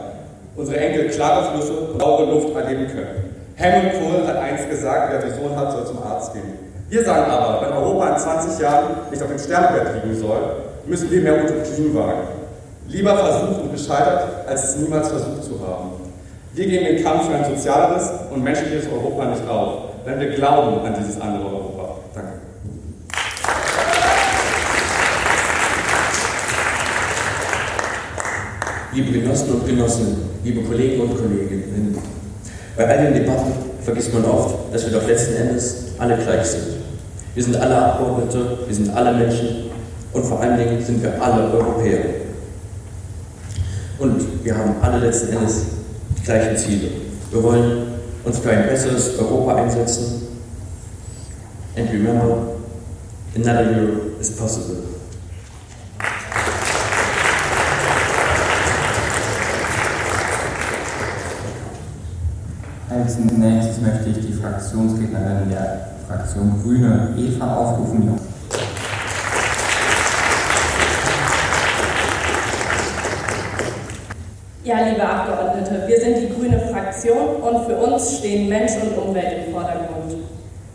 Speaker 16: unsere Enkel klare Flüsse und saubere Luft erleben können. Helmut Kohl hat einst gesagt, wer Vision hat, soll zum Arzt gehen. Wir sagen aber, wenn Europa in 20 Jahren nicht auf dem Sterbebett liegen soll, müssen wir mehr Utopien wagen. Lieber versucht und gescheitert, als es niemals versucht zu haben. Wir geben den Kampf für ein sozialeres und menschliches Europa nicht auf, denn wir glauben an dieses andere Europa. Danke.
Speaker 17: Liebe Genossen und Genossinnen, liebe Kollegen und Kolleginnen, bei all den Debatten vergisst man oft, dass wir doch letzten Endes alle gleich sind. Wir sind alle Abgeordnete, wir sind alle Menschen und vor allen Dingen sind wir alle Europäer. Und wir haben alle letzten Endes gleichen Ziele. Wir wollen uns für ein besseres Europa einsetzen. And remember, another Europe is possible.
Speaker 13: Als nächstes möchte ich die Fraktionsrednerin der Fraktion Grüne, Eva, aufrufen.
Speaker 18: Ja, liebe Abgeordnete, wir sind die grüne Fraktion und für uns stehen Mensch und Umwelt im Vordergrund.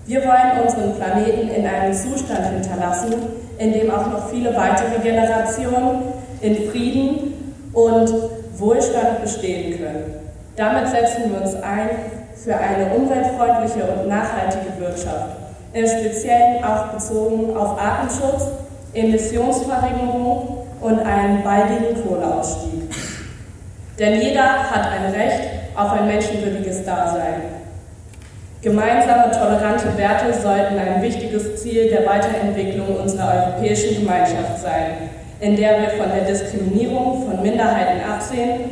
Speaker 18: Wir wollen unseren Planeten in einem Zustand hinterlassen, in dem auch noch viele weitere Generationen in Frieden und Wohlstand bestehen können. Damit setzen wir uns ein für eine umweltfreundliche und nachhaltige Wirtschaft, im Speziellen auch bezogen auf Artenschutz, Emissionsverringerung und einen baldigen Kohleausstieg. Denn jeder hat ein Recht auf ein menschenwürdiges Dasein. Gemeinsame tolerante Werte sollten ein wichtiges Ziel der Weiterentwicklung unserer europäischen Gemeinschaft sein, in der wir von der Diskriminierung von Minderheiten absehen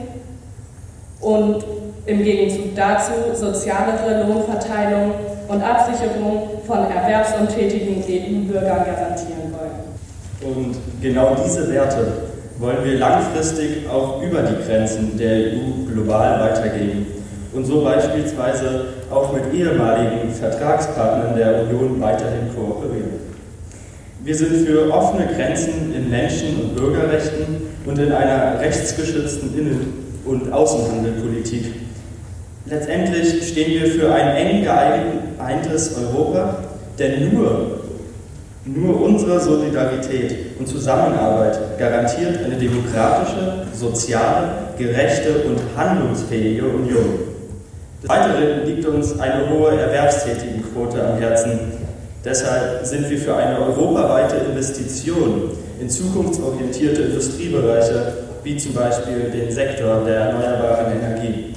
Speaker 18: und im Gegenzug dazu sozialere Lohnverteilung und Absicherung von erwerbsuntätigen EU-Bürgern garantieren wollen.
Speaker 11: Und genau diese Werte wollen wir langfristig auch über die Grenzen der EU global weitergeben und so beispielsweise auch mit ehemaligen Vertragspartnern der Union weiterhin kooperieren. Wir sind für offene Grenzen in Menschen- und Bürgerrechten und in einer rechtsgeschützten Innen- und Außenhandelpolitik. Letztendlich stehen wir für ein eng geeintes Europa, denn nur nur unsere Solidarität und Zusammenarbeit garantiert eine demokratische, soziale, gerechte und handlungsfähige Union. Des Weiteren liegt uns eine hohe Erwerbstätigenquote am Herzen. Deshalb sind wir für eine europaweite Investition in zukunftsorientierte Industriebereiche, wie zum Beispiel den Sektor der erneuerbaren Energie.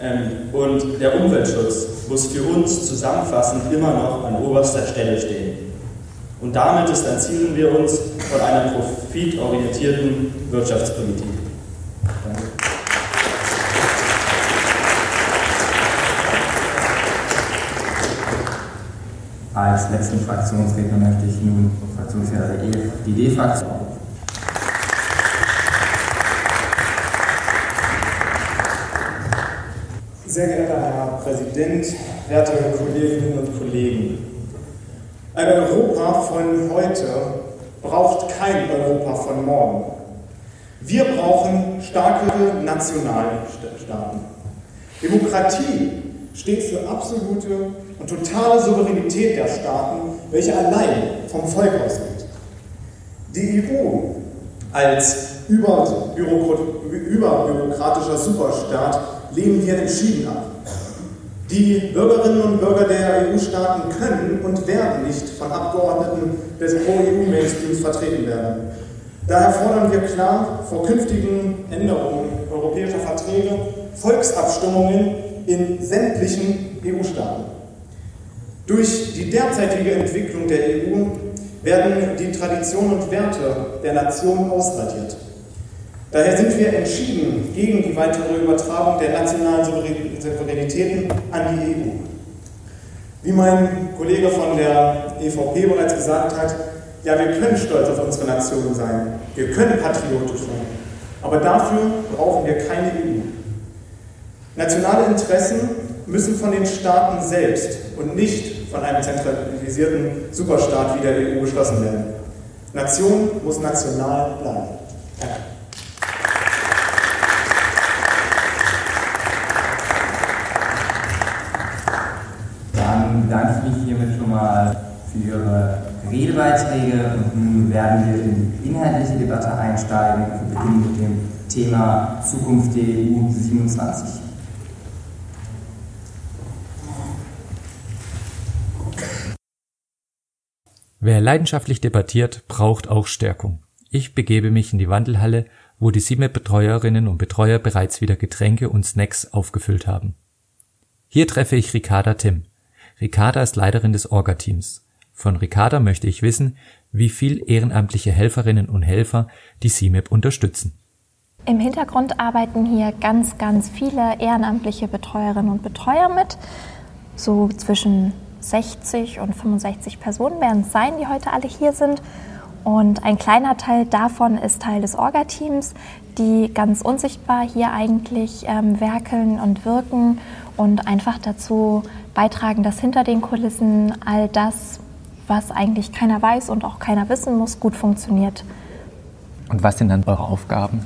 Speaker 11: Ähm, und der Umweltschutz muss für uns zusammenfassend immer noch an oberster Stelle stehen. Und damit distanzieren wir uns von einer profitorientierten Wirtschaftspolitik. Danke.
Speaker 13: Als letzten Fraktionsredner möchte ich nun Fraktionsredner der EFDD-Fraktion
Speaker 19: Sehr geehrter Herr Präsident, werte Kolleginnen und Kollegen, ein Europa von heute
Speaker 12: braucht kein Europa von morgen. Wir brauchen starke Nationalstaaten. Demokratie steht für absolute und totale Souveränität der Staaten, welche allein vom Volk ausgeht. Die EU als überbürokratischer Superstaat lehnen wir entschieden ab. Die Bürgerinnen und Bürger der EU-Staaten können und werden nicht von Abgeordneten des Pro-EU-Mainstreams vertreten werden. Daher fordern wir klar vor künftigen Änderungen europäischer Verträge Volksabstimmungen in sämtlichen EU-Staaten. Durch die derzeitige Entwicklung der EU werden die Traditionen und Werte der Nation ausradiert. Daher sind wir entschieden gegen die weitere Übertragung der nationalen Souveränitäten an die EU. Wie mein Kollege von der EVP bereits gesagt hat, ja, wir können stolz auf unsere Nation sein, wir können patriotisch sein, aber dafür brauchen wir keine EU. Nationale Interessen müssen von den Staaten selbst und nicht von einem zentralisierten Superstaat wie der EU beschlossen werden. Nation muss national bleiben. Danke.
Speaker 13: Dann bedanke ich mich hiermit schon mal für Ihre Redebeiträge und nun werden wir in die inhaltliche Debatte einsteigen. Wir beginnen mit dem Thema Zukunft der EU 27.
Speaker 2: Wer leidenschaftlich debattiert, braucht auch Stärkung. Ich begebe mich in die Wandelhalle, wo die SIMEP-Betreuerinnen und Betreuer bereits wieder Getränke und Snacks aufgefüllt haben. Hier treffe ich Ricarda Tim. Ricarda ist Leiterin des Orga-Teams. Von Ricarda möchte ich wissen, wie viel ehrenamtliche Helferinnen und Helfer die SIMEP unterstützen.
Speaker 20: Im Hintergrund arbeiten hier ganz, ganz viele ehrenamtliche Betreuerinnen und Betreuer mit. So zwischen 60 und 65 Personen werden es sein, die heute alle hier sind. Und ein kleiner Teil davon ist Teil des Orga-Teams, die ganz unsichtbar hier eigentlich ähm, werkeln und wirken und einfach dazu beitragen, dass hinter den Kulissen all das, was eigentlich keiner weiß und auch keiner wissen muss, gut funktioniert.
Speaker 4: Und was sind dann eure Aufgaben?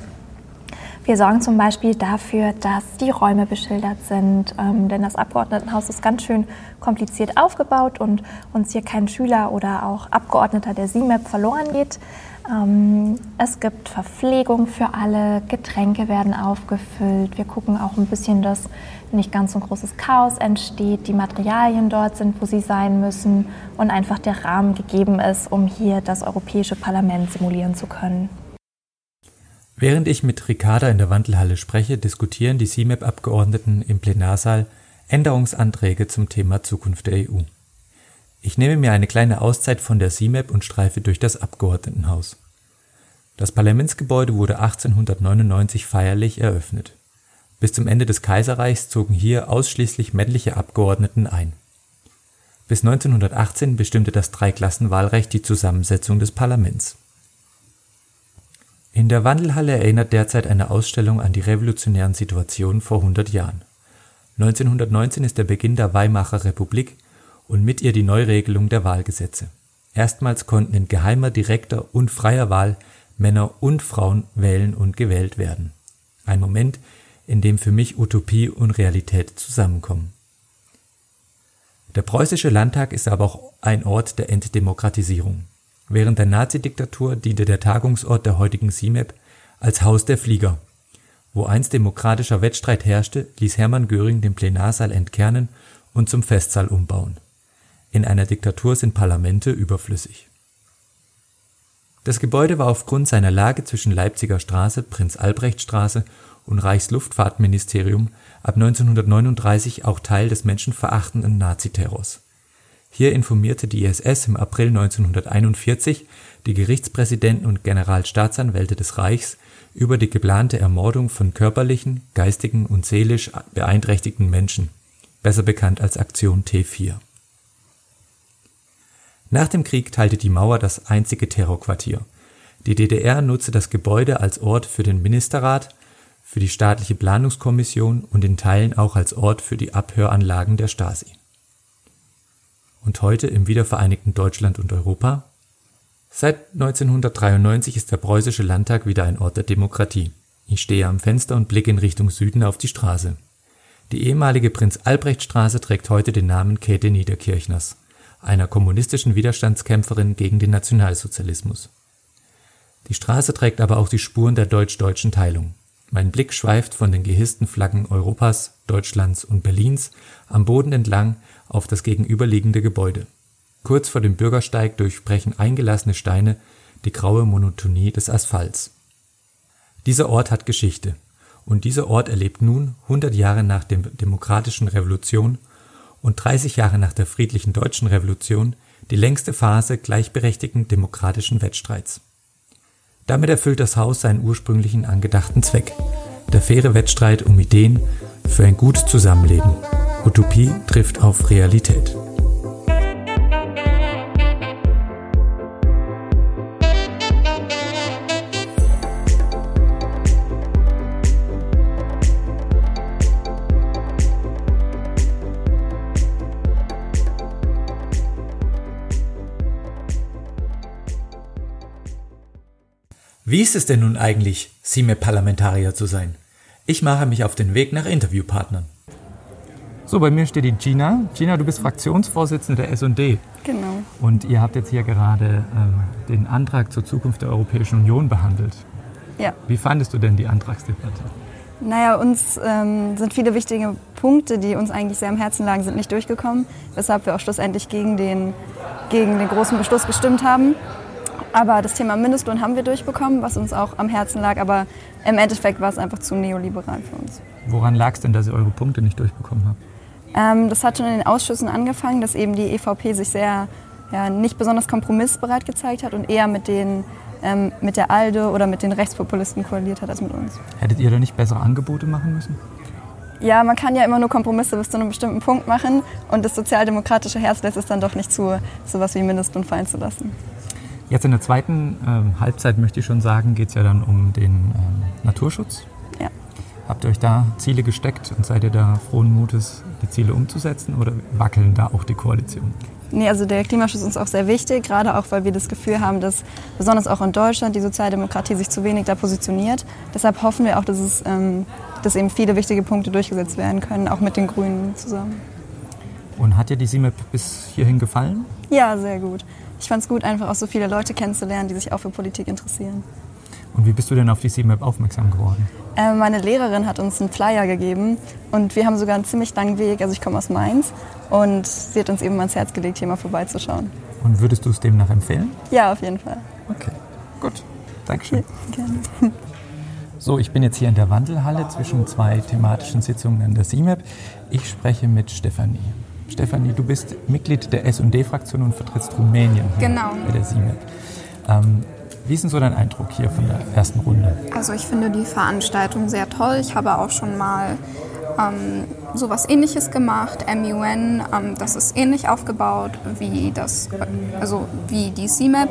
Speaker 20: Wir sorgen zum Beispiel dafür, dass die Räume beschildert sind, ähm, denn das Abgeordnetenhaus ist ganz schön kompliziert aufgebaut und uns hier kein Schüler oder auch Abgeordneter der SIMEP verloren geht. Ähm, es gibt Verpflegung für alle, Getränke werden aufgefüllt. Wir gucken auch ein bisschen, dass nicht ganz so ein großes Chaos entsteht, die Materialien dort sind, wo sie sein müssen und einfach der Rahmen gegeben ist, um hier das Europäische Parlament simulieren zu können.
Speaker 2: Während ich mit Ricarda in der Wandelhalle spreche, diskutieren die CMAP-Abgeordneten im Plenarsaal Änderungsanträge zum Thema Zukunft der EU. Ich nehme mir eine kleine Auszeit von der CMAP und streife durch das Abgeordnetenhaus. Das Parlamentsgebäude wurde 1899 feierlich eröffnet. Bis zum Ende des Kaiserreichs zogen hier ausschließlich männliche Abgeordneten ein. Bis 1918 bestimmte das Dreiklassenwahlrecht die Zusammensetzung des Parlaments. In der Wandelhalle erinnert derzeit eine Ausstellung an die revolutionären Situationen vor 100 Jahren. 1919 ist der Beginn der Weimarer Republik und mit ihr die Neuregelung der Wahlgesetze. Erstmals konnten in geheimer, direkter und freier Wahl Männer und Frauen wählen und gewählt werden. Ein Moment, in dem für mich Utopie und Realität zusammenkommen. Der preußische Landtag ist aber auch ein Ort der Entdemokratisierung. Während der Nazidiktatur diente der Tagungsort der heutigen SIMEP als Haus der Flieger. Wo einst demokratischer Wettstreit herrschte, ließ Hermann Göring den Plenarsaal entkernen und zum Festsaal umbauen. In einer Diktatur sind Parlamente überflüssig. Das Gebäude war aufgrund seiner Lage zwischen Leipziger Straße, Prinz-Albrecht-Straße und Reichsluftfahrtministerium ab 1939 auch Teil des menschenverachtenden Naziterrors. Hier informierte die SS im April 1941 die Gerichtspräsidenten und Generalstaatsanwälte des Reichs über die geplante Ermordung von körperlichen, geistigen und seelisch beeinträchtigten Menschen, besser bekannt als Aktion T4. Nach dem Krieg teilte die Mauer das einzige Terrorquartier. Die DDR nutzte das Gebäude als Ort für den Ministerrat, für die staatliche Planungskommission und in Teilen auch als Ort für die Abhöranlagen der Stasi und heute im wiedervereinigten Deutschland und Europa? Seit 1993 ist der Preußische Landtag wieder ein Ort der Demokratie. Ich stehe am Fenster und blicke in Richtung Süden auf die Straße. Die ehemalige Prinz-Albrecht-Straße trägt heute den Namen Käthe Niederkirchners, einer kommunistischen Widerstandskämpferin gegen den Nationalsozialismus. Die Straße trägt aber auch die Spuren der deutsch-deutschen Teilung. Mein Blick schweift von den gehissten Flaggen Europas, Deutschlands und Berlins am Boden entlang auf das gegenüberliegende Gebäude. Kurz vor dem Bürgersteig durchbrechen eingelassene Steine die graue Monotonie des Asphalts. Dieser Ort hat Geschichte. Und dieser Ort erlebt nun, 100 Jahre nach der demokratischen Revolution und 30 Jahre nach der friedlichen deutschen Revolution, die längste Phase gleichberechtigten demokratischen Wettstreits. Damit erfüllt das Haus seinen ursprünglichen angedachten Zweck. Der faire Wettstreit um Ideen für ein gutes Zusammenleben. Utopie trifft auf Realität. Wie ist es denn nun eigentlich, CIME-Parlamentarier zu sein? Ich mache mich auf den Weg nach Interviewpartnern. So, bei mir steht die Gina. Gina, du bist Fraktionsvorsitzende der S&D.
Speaker 21: Genau.
Speaker 2: Und ihr habt jetzt hier gerade ähm, den Antrag zur Zukunft der Europäischen Union behandelt.
Speaker 21: Ja.
Speaker 2: Wie fandest du denn die Antragsdebatte?
Speaker 21: Naja, uns ähm, sind viele wichtige Punkte, die uns eigentlich sehr am Herzen lagen, sind nicht durchgekommen, weshalb wir auch schlussendlich gegen den, gegen den großen Beschluss gestimmt haben. Aber das Thema Mindestlohn haben wir durchbekommen, was uns auch am Herzen lag. Aber im Endeffekt war es einfach zu neoliberal für uns.
Speaker 2: Woran lag es denn, dass ihr eure Punkte nicht durchbekommen habt?
Speaker 21: Ähm, das hat schon in den Ausschüssen angefangen, dass eben die EVP sich sehr ja, nicht besonders kompromissbereit gezeigt hat und eher mit, den, ähm, mit der ALDE oder mit den Rechtspopulisten koaliert hat als mit uns.
Speaker 2: Hättet ihr da nicht bessere Angebote machen müssen?
Speaker 21: Ja, man kann ja immer nur Kompromisse bis zu einem bestimmten Punkt machen und das sozialdemokratische Herz lässt es dann doch nicht zu, sowas wie Mindestlohn fallen zu lassen.
Speaker 2: Jetzt in der zweiten ähm, Halbzeit möchte ich schon sagen, geht es ja dann um den ähm, Naturschutz. Habt ihr euch da Ziele gesteckt und seid ihr da frohen Mutes, die Ziele umzusetzen oder wackeln da auch die Koalition?
Speaker 21: Nee, also der Klimaschutz ist uns auch sehr wichtig, gerade auch, weil wir das Gefühl haben, dass besonders auch in Deutschland die Sozialdemokratie sich zu wenig da positioniert. Deshalb hoffen wir auch, dass, es, ähm, dass eben viele wichtige Punkte durchgesetzt werden können, auch mit den Grünen zusammen.
Speaker 2: Und hat dir die CIMEP bis hierhin gefallen?
Speaker 21: Ja, sehr gut. Ich fand es gut, einfach auch so viele Leute kennenzulernen, die sich auch für Politik interessieren.
Speaker 2: Und wie bist du denn auf die CMAP aufmerksam geworden?
Speaker 21: Äh, meine Lehrerin hat uns einen Flyer gegeben und wir haben sogar einen ziemlich langen Weg. Also ich komme aus Mainz und sie hat uns eben ans Herz gelegt, hier mal vorbeizuschauen.
Speaker 2: Und würdest du es demnach empfehlen?
Speaker 21: Ja, auf jeden Fall.
Speaker 2: Okay, gut. Dankeschön.
Speaker 21: Ja, gerne.
Speaker 2: So, ich bin jetzt hier in der Wandelhalle zwischen zwei thematischen Sitzungen an der CIMAP. Ich spreche mit Stefanie. Stefanie, du bist Mitglied der S&D-Fraktion und vertrittst Rumänien
Speaker 22: genau.
Speaker 2: bei der CIMAP. Ähm, wie ist denn so dein Eindruck hier von der ersten Runde?
Speaker 22: Also ich finde die Veranstaltung sehr toll. Ich habe auch schon mal ähm, sowas ähnliches gemacht, MUN. Ähm, das ist ähnlich aufgebaut wie, das, also wie die CMAP.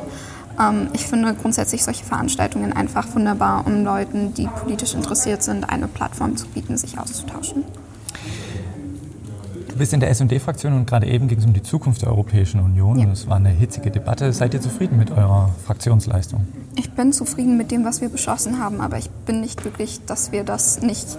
Speaker 22: Ähm, ich finde grundsätzlich solche Veranstaltungen einfach wunderbar, um Leuten, die politisch interessiert sind, eine Plattform zu bieten, sich auszutauschen.
Speaker 2: Du bist in der S&D-Fraktion und gerade eben ging es um die Zukunft der Europäischen Union. Ja. Es war eine hitzige Debatte. Seid ihr zufrieden mit eurer Fraktionsleistung?
Speaker 22: Ich bin zufrieden mit dem, was wir beschlossen haben, aber ich bin nicht glücklich, dass wir das nicht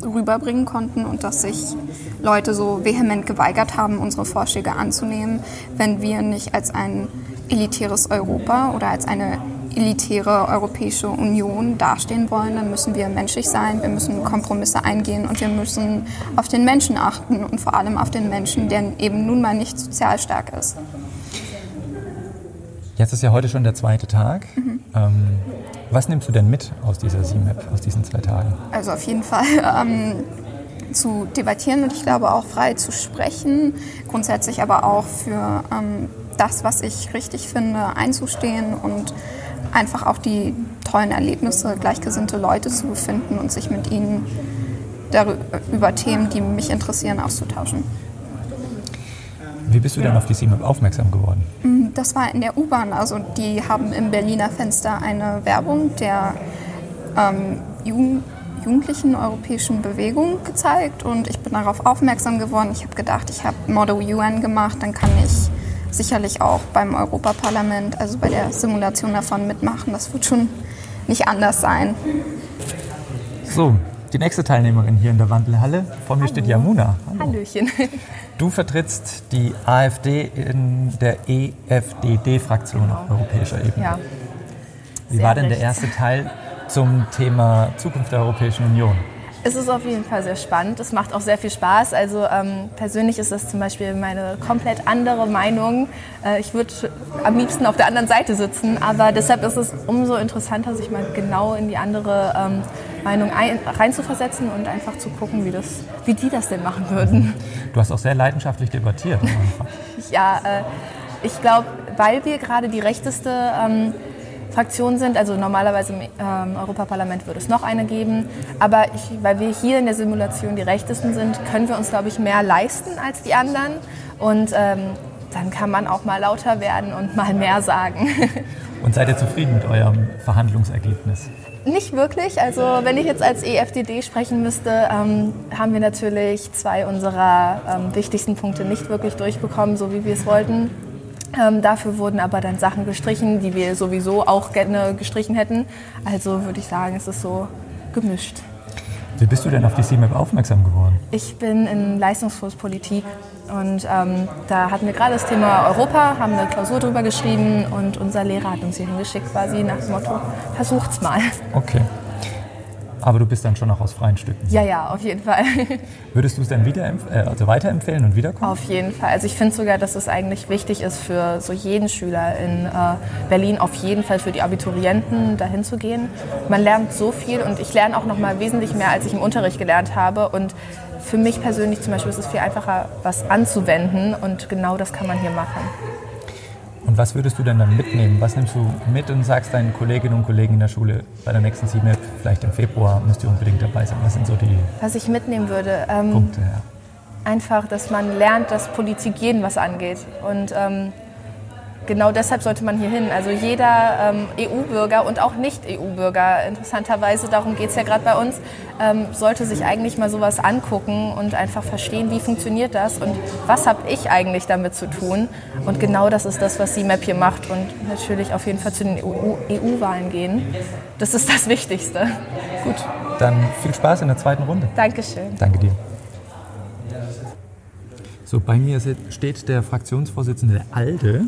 Speaker 22: rüberbringen konnten und dass sich Leute so vehement geweigert haben, unsere Vorschläge anzunehmen, wenn wir nicht als ein elitäres Europa oder als eine elitäre Europäische Union dastehen wollen, dann müssen wir menschlich sein, wir müssen Kompromisse eingehen und wir müssen auf den Menschen achten und vor allem auf den Menschen, der eben nun mal nicht sozial stark ist.
Speaker 2: Jetzt ist ja heute schon der zweite Tag. Mhm. Ähm, was nimmst du denn mit aus dieser CMAP, aus diesen zwei Tagen?
Speaker 22: Also auf jeden Fall ähm, zu debattieren und ich glaube auch frei zu sprechen, grundsätzlich aber auch für ähm, das, was ich richtig finde, einzustehen und einfach auch die tollen Erlebnisse, gleichgesinnte Leute zu finden und sich mit ihnen darüber, über Themen, die mich interessieren, auszutauschen.
Speaker 2: Wie bist du denn auf die CMAP aufmerksam geworden?
Speaker 22: Das war in der U-Bahn. Also die haben im Berliner Fenster eine Werbung der ähm, Jugend jugendlichen europäischen Bewegung gezeigt und ich bin darauf aufmerksam geworden. Ich habe gedacht, ich habe Motto UN gemacht, dann kann ich sicherlich auch beim Europaparlament, also bei der Simulation davon mitmachen. Das wird schon nicht anders sein.
Speaker 4: So, die nächste Teilnehmerin hier in der Wandelhalle. Vor mir steht Yamuna. Hallo.
Speaker 23: Hallöchen.
Speaker 4: Du vertrittst die AfD in der EFDD-Fraktion auf europäischer Ebene.
Speaker 23: Ja.
Speaker 4: Wie
Speaker 23: sehr
Speaker 4: war denn der
Speaker 23: rechts.
Speaker 4: erste Teil zum Thema Zukunft der Europäischen Union?
Speaker 23: Es ist auf jeden Fall sehr spannend. Es macht auch sehr viel Spaß. Also ähm, persönlich ist das zum Beispiel meine komplett andere Meinung. Äh, ich würde am liebsten auf der anderen Seite sitzen, aber deshalb ist es umso interessanter, sich mal genau in die andere ähm, Meinung ein, reinzuversetzen und einfach zu gucken, wie, das, wie die das denn machen würden.
Speaker 4: Du hast auch sehr leidenschaftlich debattiert.
Speaker 23: Ja, äh, ich glaube, weil wir gerade die rechteste ähm, Fraktion sind, also normalerweise im ähm, Europaparlament würde es noch eine geben, aber ich, weil wir hier in der Simulation die rechtesten sind, können wir uns, glaube ich, mehr leisten als die anderen und ähm, dann kann man auch mal lauter werden und mal mehr sagen.
Speaker 4: Und seid ihr zufrieden mit eurem Verhandlungsergebnis?
Speaker 23: Nicht wirklich. Also wenn ich jetzt als EFDD sprechen müsste, ähm, haben wir natürlich zwei unserer ähm, wichtigsten Punkte nicht wirklich durchbekommen, so wie wir es wollten. Ähm, dafür wurden aber dann Sachen gestrichen, die wir sowieso auch gerne gestrichen hätten. Also würde ich sagen, es ist so gemischt.
Speaker 4: Wie bist du denn auf die CMAP aufmerksam geworden?
Speaker 23: Ich bin in Leistungskurs Politik und ähm, da hatten wir gerade das Thema Europa, haben eine Klausur drüber geschrieben und unser Lehrer hat uns hier hingeschickt quasi nach dem Motto, versucht's mal.
Speaker 4: Okay. Aber du bist dann schon noch aus freien Stücken.
Speaker 23: Ja, ja, auf jeden Fall.
Speaker 4: Würdest du es dann wieder äh, also weiterempfehlen und wiederkommen?
Speaker 23: Auf jeden Fall. Also ich finde sogar, dass es eigentlich wichtig ist für so jeden Schüler in äh, Berlin, auf jeden Fall für die Abiturienten dahin zu gehen. Man lernt so viel und ich lerne auch noch mal wesentlich mehr, als ich im Unterricht gelernt habe. Und für mich persönlich zum Beispiel ist es viel einfacher, was anzuwenden und genau das kann man hier machen.
Speaker 4: Und was würdest du denn dann mitnehmen? Was nimmst du mit und sagst deinen Kolleginnen und Kollegen in der Schule bei der nächsten CMAP, vielleicht im Februar, müsst ihr unbedingt dabei sein? Was sind so die
Speaker 23: Was ich mitnehmen würde, ähm,
Speaker 4: Punkte? Ja.
Speaker 23: einfach, dass man lernt, dass Politik jeden was angeht. Und ähm, genau deshalb sollte man hier hin. Also jeder ähm, EU-Bürger und auch Nicht-EU-Bürger, interessanterweise, darum geht es ja gerade bei uns, ähm, sollte sich eigentlich mal sowas angucken und einfach verstehen, wie funktioniert das und was habe ich eigentlich damit zu tun. Und genau das ist das, was CMAP hier macht und natürlich auf jeden Fall zu den EU-Wahlen gehen. Das ist das Wichtigste.
Speaker 4: Gut, dann viel Spaß in der zweiten Runde.
Speaker 23: Dankeschön.
Speaker 4: Danke dir. So, bei mir steht der Fraktionsvorsitzende der ALDE,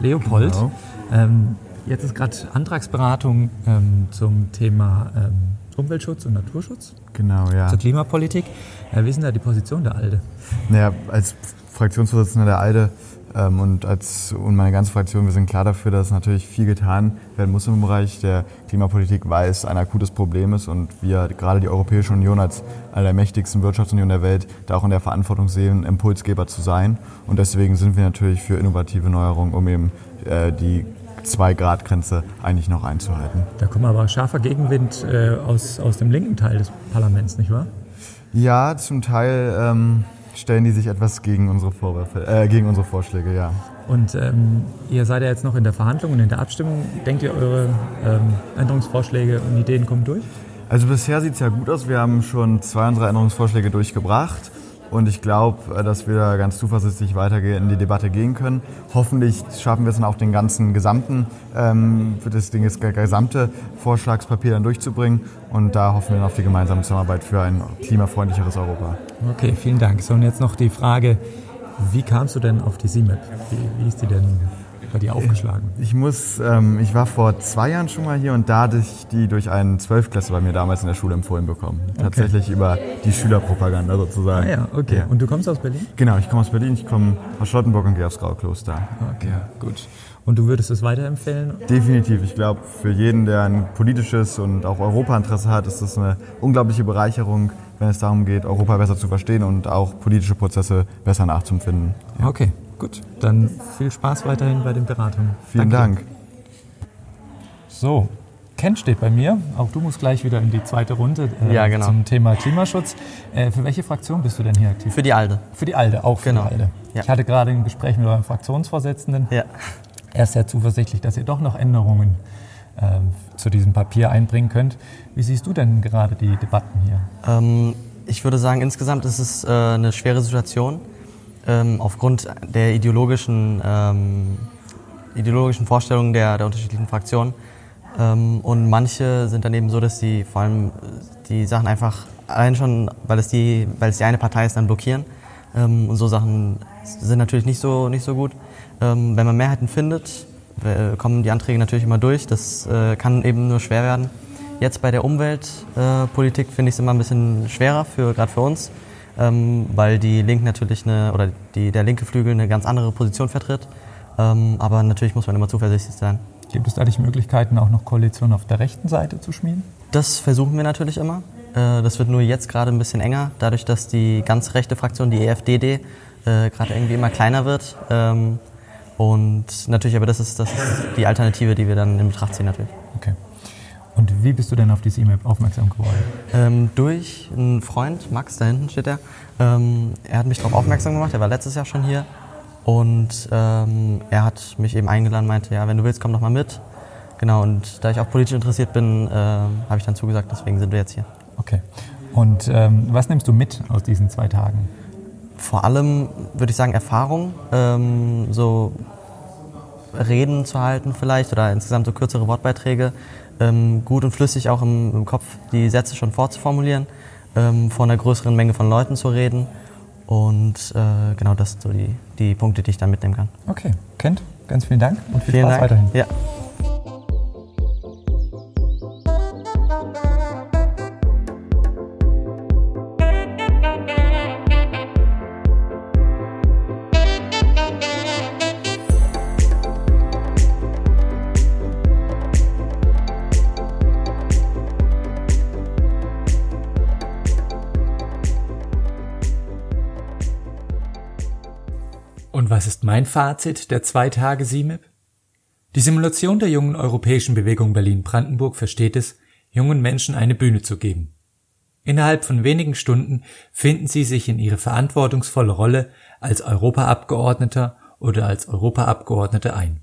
Speaker 4: Leopold.
Speaker 24: Genau.
Speaker 4: Ähm, jetzt ist gerade Antragsberatung ähm, zum Thema ähm, Umweltschutz und Naturschutz,
Speaker 24: Genau, ja.
Speaker 4: zur Klimapolitik. Äh, wie ist denn da die Position der ALDE?
Speaker 24: Naja, als Fraktionsvorsitzender der ALDE und als und meine ganze Fraktion, wir sind klar dafür, dass natürlich viel getan werden muss im Bereich der Klimapolitik, weil es ein akutes Problem ist und wir gerade die Europäische Union als eine der mächtigsten Wirtschaftsunionen der Welt da auch in der Verantwortung sehen, Impulsgeber zu sein. Und deswegen sind wir natürlich für innovative Neuerungen, um eben äh, die 2-Grad-Grenze eigentlich noch einzuhalten.
Speaker 4: Da kommt aber scharfer Gegenwind äh, aus, aus dem linken Teil des Parlaments, nicht wahr?
Speaker 24: Ja, zum Teil ähm, stellen die sich etwas gegen unsere Vorwürfe, äh, gegen unsere Vorschläge, ja.
Speaker 4: Und ähm, ihr seid ja jetzt noch in der Verhandlung und in der Abstimmung. Denkt ihr, eure ähm, Änderungsvorschläge und Ideen kommen durch?
Speaker 24: Also bisher sieht es ja gut aus. Wir haben schon zwei unserer Änderungsvorschläge durchgebracht. Und ich glaube, dass wir da ganz zuversichtlich weiter in die Debatte gehen können. Hoffentlich schaffen wir es dann auch den ganzen gesamten, ähm, das, Ding, das gesamte Vorschlagspapier dann durchzubringen. Und da hoffen wir dann auf die gemeinsame Zusammenarbeit für ein klimafreundlicheres Europa.
Speaker 4: Okay, vielen Dank. So, und jetzt noch die Frage, wie kamst du denn auf die CMAP? Wie, wie ist die denn bei dir aufgeschlagen?
Speaker 24: Ich muss, ähm, ich war vor zwei Jahren schon mal hier und da hatte ich die durch einen Zwölfklässler bei mir damals in der Schule empfohlen bekommen. Tatsächlich über die Schülerpropaganda sozusagen.
Speaker 4: Ah ja, okay.
Speaker 24: Ja.
Speaker 4: Und du kommst aus Berlin?
Speaker 24: Genau, ich komme aus Berlin, ich komme aus Charlottenburg und gehe aufs Graue Kloster.
Speaker 4: Okay, gut. Und du würdest es weiterempfehlen?
Speaker 24: Definitiv. Ich glaube, für jeden, der ein politisches und auch Europainteresse hat, ist das eine unglaubliche Bereicherung, wenn es darum geht, Europa besser zu verstehen und auch politische Prozesse besser nachzuempfinden.
Speaker 4: Okay, gut. Dann viel Spaß weiterhin bei den Beratungen.
Speaker 24: Vielen
Speaker 4: Danke.
Speaker 24: Dank.
Speaker 4: So, Ken steht bei mir. Auch du musst gleich wieder in die zweite Runde äh,
Speaker 25: Ja, genau.
Speaker 4: zum Thema Klimaschutz. Äh, für welche Fraktion bist du denn hier aktiv?
Speaker 25: Für die ALDE.
Speaker 4: Für die ALDE, auch für
Speaker 25: Genau.
Speaker 4: die ALDE.
Speaker 25: Ja.
Speaker 4: Ich hatte gerade ein Gespräch mit eurem Fraktionsvorsitzenden.
Speaker 25: Ja.
Speaker 4: Er ist sehr zuversichtlich, dass ihr doch noch Änderungen ähm, zu diesem Papier einbringen könnt. Wie siehst du denn gerade die Debatten hier?
Speaker 25: Ähm, ich würde sagen, insgesamt ist es äh, eine schwere Situation.
Speaker 26: Ähm, aufgrund der ideologischen, ähm, ideologischen Vorstellungen der, der unterschiedlichen Fraktionen. Ähm, und manche sind dann eben so, dass sie vor allem die Sachen einfach allein schon, weil es die, weil es die eine Partei ist, dann blockieren. Ähm, und so Sachen sind natürlich nicht so, nicht so gut. Ähm, wenn man Mehrheiten findet, äh, kommen die Anträge natürlich immer durch. Das äh, kann eben nur schwer werden. Jetzt bei der Umweltpolitik äh, finde ich es immer ein bisschen schwerer, für, gerade für uns, ähm, weil die Linken natürlich eine, oder die, der linke Flügel eine ganz andere Position vertritt. Ähm, aber natürlich muss man immer zuversichtlich sein.
Speaker 4: Gibt es da nicht Möglichkeiten, auch noch Koalitionen auf der rechten Seite zu schmieden?
Speaker 26: Das versuchen wir natürlich immer. Äh, das wird nur jetzt gerade ein bisschen enger, dadurch, dass die ganz rechte Fraktion, die EFDD, äh, gerade irgendwie immer kleiner wird. Ähm, und natürlich, aber das ist, das ist die Alternative, die wir dann in Betracht ziehen natürlich.
Speaker 4: Und wie bist du denn auf die C-Map aufmerksam geworden?
Speaker 26: Ähm, durch einen Freund, Max, da hinten steht er. Ähm, er hat mich darauf aufmerksam gemacht, er war letztes Jahr schon hier. Und ähm, er hat mich eben eingeladen, meinte, ja, wenn du willst, komm doch mal mit. Genau, und da ich auch politisch interessiert bin, äh, habe ich dann zugesagt, deswegen sind wir jetzt hier.
Speaker 4: Okay. Und ähm, was nimmst du mit aus diesen zwei Tagen?
Speaker 26: Vor allem würde ich sagen Erfahrung, ähm, so Reden zu halten vielleicht oder insgesamt so kürzere Wortbeiträge, ähm, gut und flüssig auch im, im, Kopf die Sätze schon vorzuformulieren, ähm, vor einer größeren Menge von Leuten zu reden und äh, genau das sind so die, die Punkte, die ich dann mitnehmen kann.
Speaker 4: Okay, Kent, ganz vielen Dank und viel
Speaker 26: vielen
Speaker 4: Spaß
Speaker 26: Dank.
Speaker 4: weiterhin.
Speaker 26: Ja.
Speaker 2: Fazit der zwei Tage SIMIP? Die Simulation der jungen europäischen Bewegung Berlin-Brandenburg versteht es, jungen Menschen eine Bühne zu geben. Innerhalb von wenigen Stunden finden sie sich in ihre verantwortungsvolle Rolle als Europaabgeordneter oder als Europaabgeordnete ein.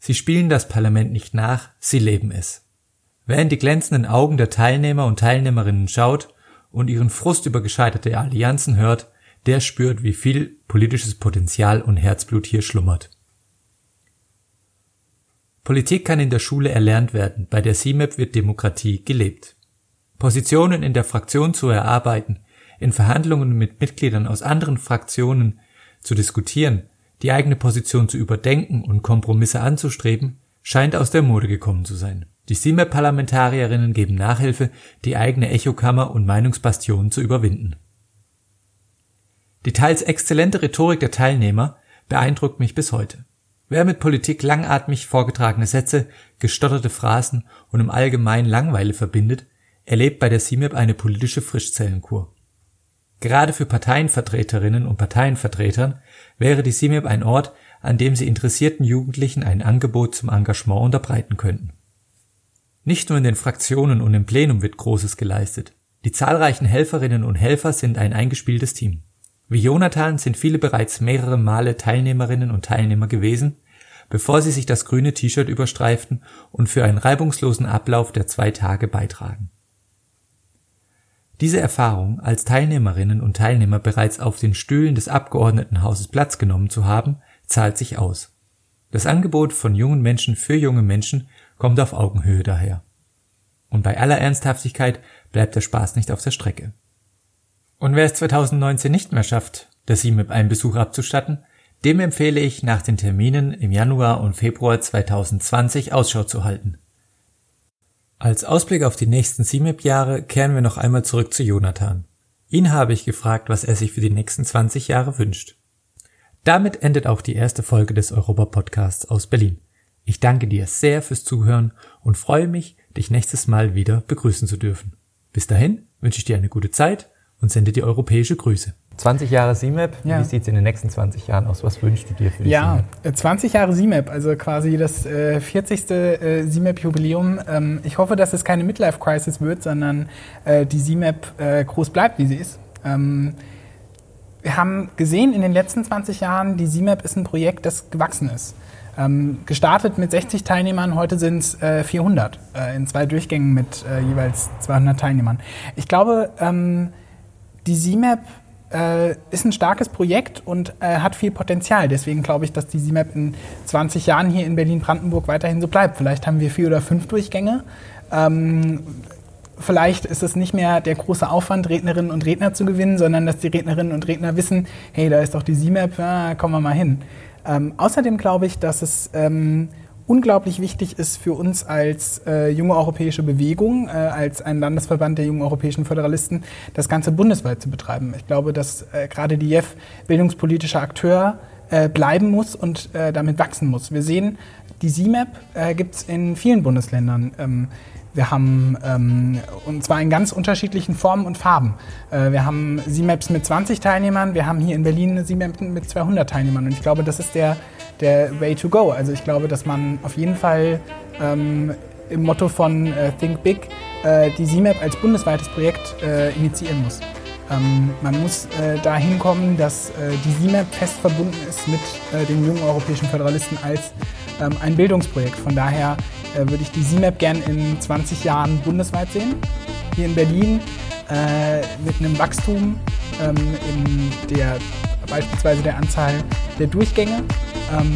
Speaker 2: Sie spielen das Parlament nicht nach, sie leben es. Wer in die glänzenden Augen der Teilnehmer und Teilnehmerinnen schaut und ihren Frust über gescheiterte Allianzen hört, der spürt, wie viel politisches Potenzial und Herzblut hier schlummert. Politik kann in der Schule erlernt werden, bei der CIMAP wird Demokratie gelebt. Positionen in der Fraktion zu erarbeiten, in Verhandlungen mit Mitgliedern aus anderen Fraktionen zu diskutieren, die eigene Position zu überdenken und Kompromisse anzustreben, scheint aus der Mode gekommen zu sein. Die CIMAP-Parlamentarierinnen geben Nachhilfe, die eigene Echokammer und Meinungsbastionen zu überwinden. Die teils exzellente Rhetorik der Teilnehmer beeindruckt mich bis heute. Wer mit Politik langatmig vorgetragene Sätze, gestotterte Phrasen und im Allgemeinen Langweile verbindet, erlebt bei der CIMIP eine politische Frischzellenkur. Gerade für Parteienvertreterinnen und Parteienvertretern wäre die CIMIP ein Ort, an dem sie interessierten Jugendlichen ein Angebot zum Engagement unterbreiten könnten. Nicht nur in den Fraktionen und im Plenum wird Großes geleistet. Die zahlreichen Helferinnen und Helfer sind ein eingespieltes Team. Wie Jonathan sind viele bereits mehrere Male Teilnehmerinnen und Teilnehmer gewesen, bevor sie sich das grüne T-Shirt überstreiften und für einen reibungslosen Ablauf der zwei Tage beitragen. Diese Erfahrung, als Teilnehmerinnen und Teilnehmer bereits auf den Stühlen des Abgeordnetenhauses Platz genommen zu haben, zahlt sich aus. Das Angebot von jungen Menschen für junge Menschen kommt auf Augenhöhe daher. Und bei aller Ernsthaftigkeit bleibt der Spaß nicht auf der Strecke. Und wer es 2019 nicht mehr schafft, der SIMIP einen Besuch abzustatten, dem empfehle ich nach den Terminen im Januar und Februar 2020 Ausschau zu halten. Als Ausblick auf die nächsten SIMIP-Jahre kehren wir noch einmal zurück zu Jonathan. Ihn habe ich gefragt, was er sich für die nächsten 20 Jahre wünscht. Damit endet auch die erste Folge des Europa-Podcasts aus Berlin. Ich danke dir sehr fürs Zuhören und freue mich, dich nächstes Mal wieder begrüßen zu dürfen. Bis dahin wünsche ich dir eine gute Zeit und sende dir europäische Grüße.
Speaker 4: 20 Jahre CMAP, ja. wie sieht es in den nächsten 20 Jahren aus? Was wünschst du dir für die
Speaker 27: Ja, CMAP? 20 Jahre CMAP, also quasi das äh, 40. Äh, CMAP-Jubiläum. Ähm, ich hoffe, dass es keine Midlife-Crisis wird, sondern äh, die CMAP äh, groß bleibt, wie sie ist. Ähm, wir haben gesehen in den letzten 20 Jahren, die CMAP ist ein Projekt, das gewachsen ist. Ähm, gestartet mit 60 Teilnehmern, heute sind es äh, 400 äh, in zwei Durchgängen mit äh, jeweils 200 Teilnehmern. Ich glaube, ähm, die CMAP
Speaker 8: äh, ist ein starkes Projekt und äh, hat viel Potenzial. Deswegen glaube ich, dass die CMAP in 20 Jahren hier in Berlin-Brandenburg weiterhin so bleibt. Vielleicht haben wir vier oder fünf Durchgänge. Ähm, vielleicht ist es nicht mehr der große Aufwand, Rednerinnen und Redner zu gewinnen, sondern dass die Rednerinnen und Redner wissen, hey, da ist doch die CMAP, ja, kommen wir mal hin. Ähm, außerdem glaube ich, dass es ähm, unglaublich wichtig ist für uns als äh, junge europäische Bewegung, äh, als ein Landesverband der jungen europäischen Föderalisten, das Ganze bundesweit zu betreiben. Ich glaube, dass äh, gerade die JEF bildungspolitischer Akteur äh, bleiben muss und äh, damit wachsen muss. Wir sehen, die CMAP äh, gibt es in vielen Bundesländern. Ähm, wir haben, ähm, und zwar in ganz unterschiedlichen Formen und Farben. Äh, wir haben CMAPs mit 20 Teilnehmern, wir haben hier in Berlin eine CMAP mit 200 Teilnehmern. Und ich glaube, das ist der, der Way to go. Also ich glaube, dass man auf jeden Fall ähm, im Motto von äh, Think Big äh, die CMAP als bundesweites Projekt äh, initiieren muss. Ähm, man muss äh, dahin kommen, dass äh, die CMAP fest verbunden ist mit äh, den jungen europäischen Föderalisten als ähm, ein Bildungsprojekt. Von daher äh, würde ich die CMAP gern in 20 Jahren bundesweit sehen. Hier in Berlin äh, mit einem Wachstum ähm, in der beispielsweise der Anzahl der Durchgänge. Ähm,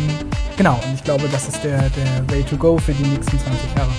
Speaker 8: genau, und ich glaube, das ist der, der Way to go für die nächsten 20 Jahre.